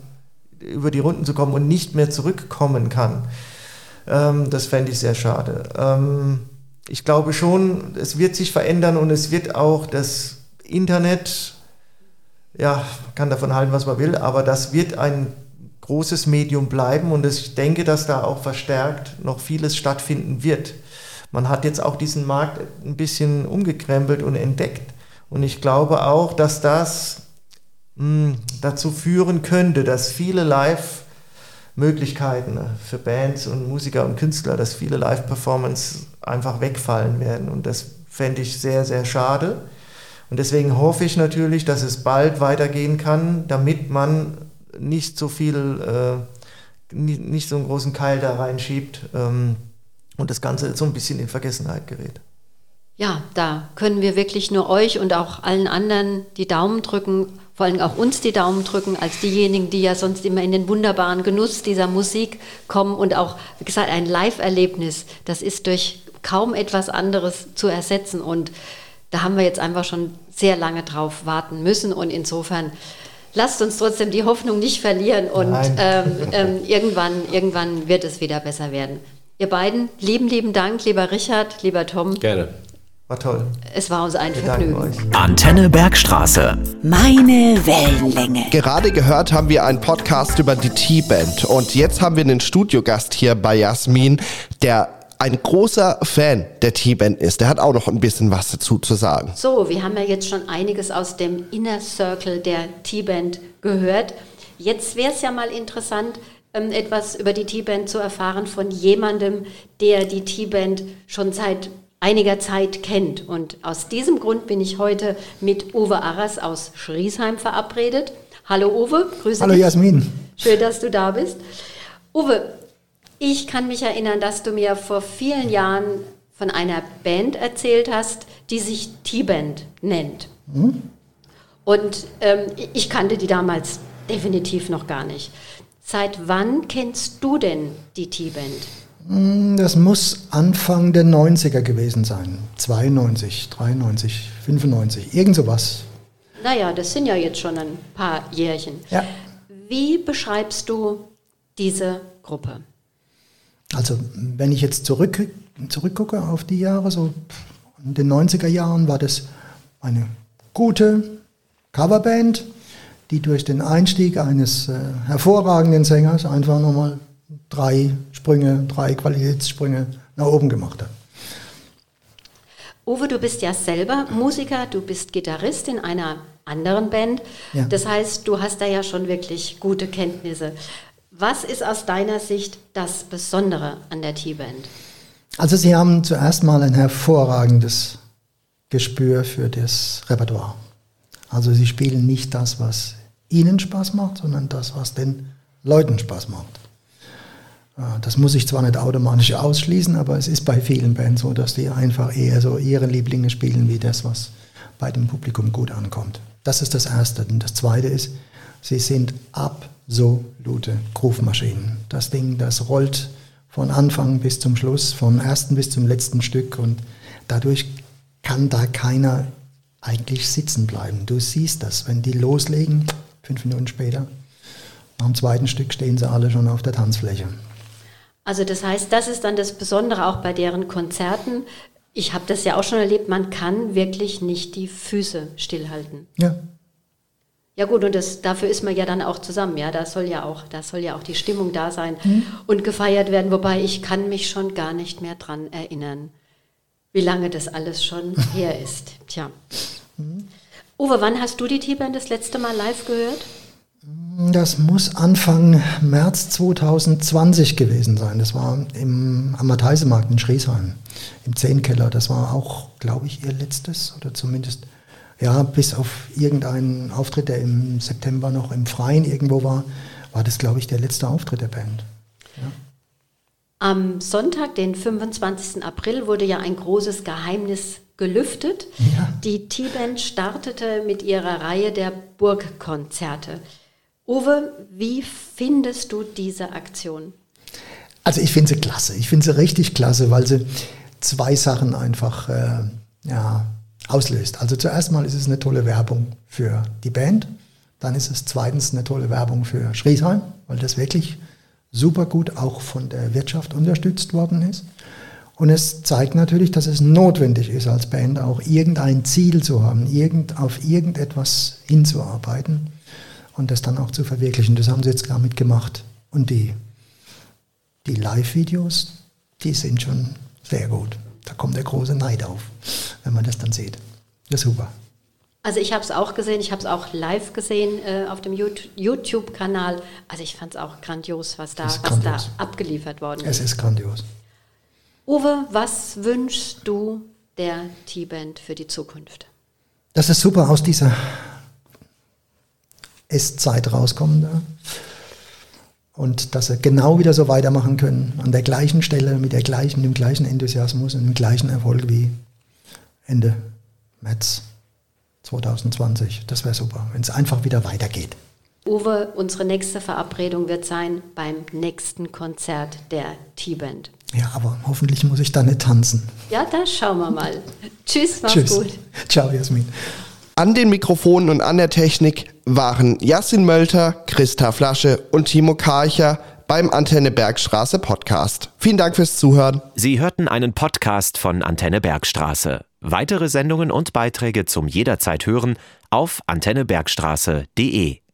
Speaker 4: über die Runden zu kommen und nicht mehr zurückkommen kann. Ähm, das fände ich sehr schade. Ähm, ich glaube schon, es wird sich verändern und es wird auch das Internet, ja, man kann davon halten, was man will, aber das wird ein großes Medium bleiben und ich denke, dass da auch verstärkt noch vieles stattfinden wird. Man hat jetzt auch diesen Markt ein bisschen umgekrempelt und entdeckt. Und ich glaube auch, dass das mh, hm, dazu führen könnte, dass viele Live-Möglichkeiten für Bands und Musiker und Künstler, dass viele Live-Performance einfach wegfallen werden. Und das fände ich sehr, sehr schade. Und deswegen hoffe ich natürlich, dass es bald weitergehen kann, damit man nicht so viel, äh, nicht, so einen großen Keil da reinschiebt ähm, und das Ganze so ein bisschen in Vergessenheit gerät.
Speaker 3: Ja, da können wir wirklich nur euch und auch allen anderen die Daumen drücken, vor allem auch uns die Daumen drücken, als diejenigen, die ja sonst immer in den wunderbaren Genuss dieser Musik kommen und auch, wie gesagt, ein Live-Erlebnis, das ist durch kaum etwas anderes zu ersetzen und da haben wir jetzt einfach schon sehr lange drauf warten müssen und insofern lasst uns trotzdem die Hoffnung nicht verlieren und ähm, ähm, irgendwann, irgendwann wird es wieder besser werden. Ihr beiden, lieben, lieben Dank, lieber Richard, lieber Tom.
Speaker 5: Gerne.
Speaker 4: War toll.
Speaker 3: Es war uns ein Wir Vergnügen.
Speaker 1: Antenne Bergstraße.
Speaker 6: Meine Wellenlänge.
Speaker 7: Gerade gehört haben wir einen Podcast über die T-Band und jetzt haben wir einen Studiogast hier bei Jasmin, der ein großer Fan der T-Band ist. Der hat auch noch ein bisschen was dazu zu sagen.
Speaker 3: So, wir haben ja jetzt schon einiges aus dem Inner Circle der T-Band gehört. Jetzt wäre es ja mal interessant, ähm, etwas über die T-Band zu erfahren von jemandem, der die T-Band schon seit einiger Zeit kennt. Und aus diesem Grund bin ich heute mit Uwe Arras aus Schriesheim verabredet. Hallo Uwe,
Speaker 8: grüße Hallo dich. Hallo Jasmin.
Speaker 3: Schön, dass du da bist. Uwe, ich kann mich erinnern, dass du mir vor vielen Jahren von einer Band erzählt hast, die sich T-Band nennt. Mhm. Und ähm, ich kannte die damals definitiv noch gar nicht. Seit wann kennst du denn die T-Band?
Speaker 8: Hm, das muss Anfang der 90er gewesen sein. 92, 93, 95, irgend sowas.
Speaker 3: Naja, das sind ja jetzt schon ein paar Jährchen. Ja. Wie beschreibst du diese Gruppe?
Speaker 8: Also wenn ich jetzt zurück, zurückgucke auf die Jahre, so in den 90er Jahren war das eine gute Coverband, die durch den Einstieg eines äh, hervorragenden Sängers einfach nochmal drei Sprünge, drei Qualitätssprünge nach oben gemacht hat.
Speaker 3: Uwe, du bist ja selber Musiker, du bist Gitarrist in einer anderen Band. Ja. Das heißt, du hast da ja schon wirklich gute Kenntnisse. Was ist aus deiner Sicht das Besondere an der T-Band?
Speaker 8: Also Sie haben zuerst mal ein hervorragendes Gespür für das Repertoire. Also Sie spielen nicht das, was Ihnen Spaß macht, sondern das, was den Leuten Spaß macht. Äh, das muss ich zwar nicht automatisch ausschließen, aber es ist bei vielen Bands so, dass die einfach eher so ihre Lieblinge spielen, wie das, was bei dem Publikum gut ankommt. Das ist das Erste. Und das Zweite ist, sie sind ab absolute Groove-Maschinen. Das Ding, das rollt von Anfang bis zum Schluss, vom ersten bis zum letzten Stück und dadurch kann da keiner eigentlich sitzen bleiben. Du siehst das, wenn die loslegen, fünf Minuten später, dem zweiten Stück stehen sie alle schon auf der Tanzfläche.
Speaker 3: Also das heißt, das ist dann das Besondere auch bei deren Konzerten. Ich habe das ja auch schon erlebt, man kann wirklich nicht die Füße stillhalten.
Speaker 8: Ja,
Speaker 3: ja gut, und das, dafür ist man ja dann auch zusammen, ja. Da soll ja auch, da soll ja auch die Stimmung da sein mhm. und gefeiert werden, wobei ich kann mich schon gar nicht mehr dran erinnern, wie lange das alles schon her ist. Tja. Mhm. Uwe, wann hast du die T-Band das letzte Mal live gehört?
Speaker 8: Das muss Anfang März 2020 gewesen sein. Das war im, am Matheisemarkt in Schriesheim, im Zehnkeller. Das war auch, glaube ich, ihr letztes oder zumindest ja, bis auf irgendeinen Auftritt, der im September noch im Freien irgendwo war, war das, glaube ich, der letzte Auftritt der Band. Ja.
Speaker 3: Am Sonntag, den 25. April, wurde ja ein großes Geheimnis gelüftet. Ja. Die T-Band startete mit ihrer Reihe der Burgkonzerte. Uwe, wie findest du diese Aktion?
Speaker 8: Also ich finde sie klasse. Ich finde sie richtig klasse, weil sie zwei Sachen einfach äh, ja, auslöst. Also zuerst mal ist es eine tolle Werbung für die Band, dann ist es zweitens eine tolle Werbung für Schriesheim, weil das wirklich super gut auch von der Wirtschaft unterstützt worden ist. Und es zeigt natürlich, dass es notwendig ist, als Band auch irgendein Ziel zu haben, irgend, auf irgendetwas hinzuarbeiten und das dann auch zu verwirklichen. Das haben sie jetzt damit gemacht. Und die, die Live-Videos, die sind schon sehr gut. Da kommt der große Neid auf, wenn man das dann sieht. Das ist super.
Speaker 3: Also ich habe es auch gesehen, ich habe es auch live gesehen äh, auf dem YouTube-Kanal. Also ich fand es auch grandios, was da, was da abgeliefert worden ist.
Speaker 8: Es ist grandios.
Speaker 3: Uwe, was wünschst du der T-Band für die Zukunft?
Speaker 8: Dass es super aus dieser S-Zeit rauskommen da. Und dass sie genau wieder so weitermachen können, an der gleichen Stelle, mit, der gleichen, mit dem gleichen Enthusiasmus und dem gleichen Erfolg wie Ende März 2020. Das wäre super, wenn es einfach wieder weitergeht.
Speaker 3: Uwe, unsere nächste Verabredung wird sein beim nächsten Konzert der T-Band.
Speaker 8: Ja, aber hoffentlich muss ich da nicht tanzen.
Speaker 3: Ja, da schauen wir mal. Tschüss, mach's Tschüss. gut.
Speaker 8: Ciao, Jasmin.
Speaker 7: An den Mikrofonen und an der Technik waren Jasmin Mölter, Christa Flasche und Timo Karcher beim Antenne Bergstraße Podcast. Vielen Dank fürs Zuhören.
Speaker 1: Sie hörten einen Podcast von Antenne Bergstraße. Weitere Sendungen und Beiträge zum jederzeit hören auf antennebergstraße.de.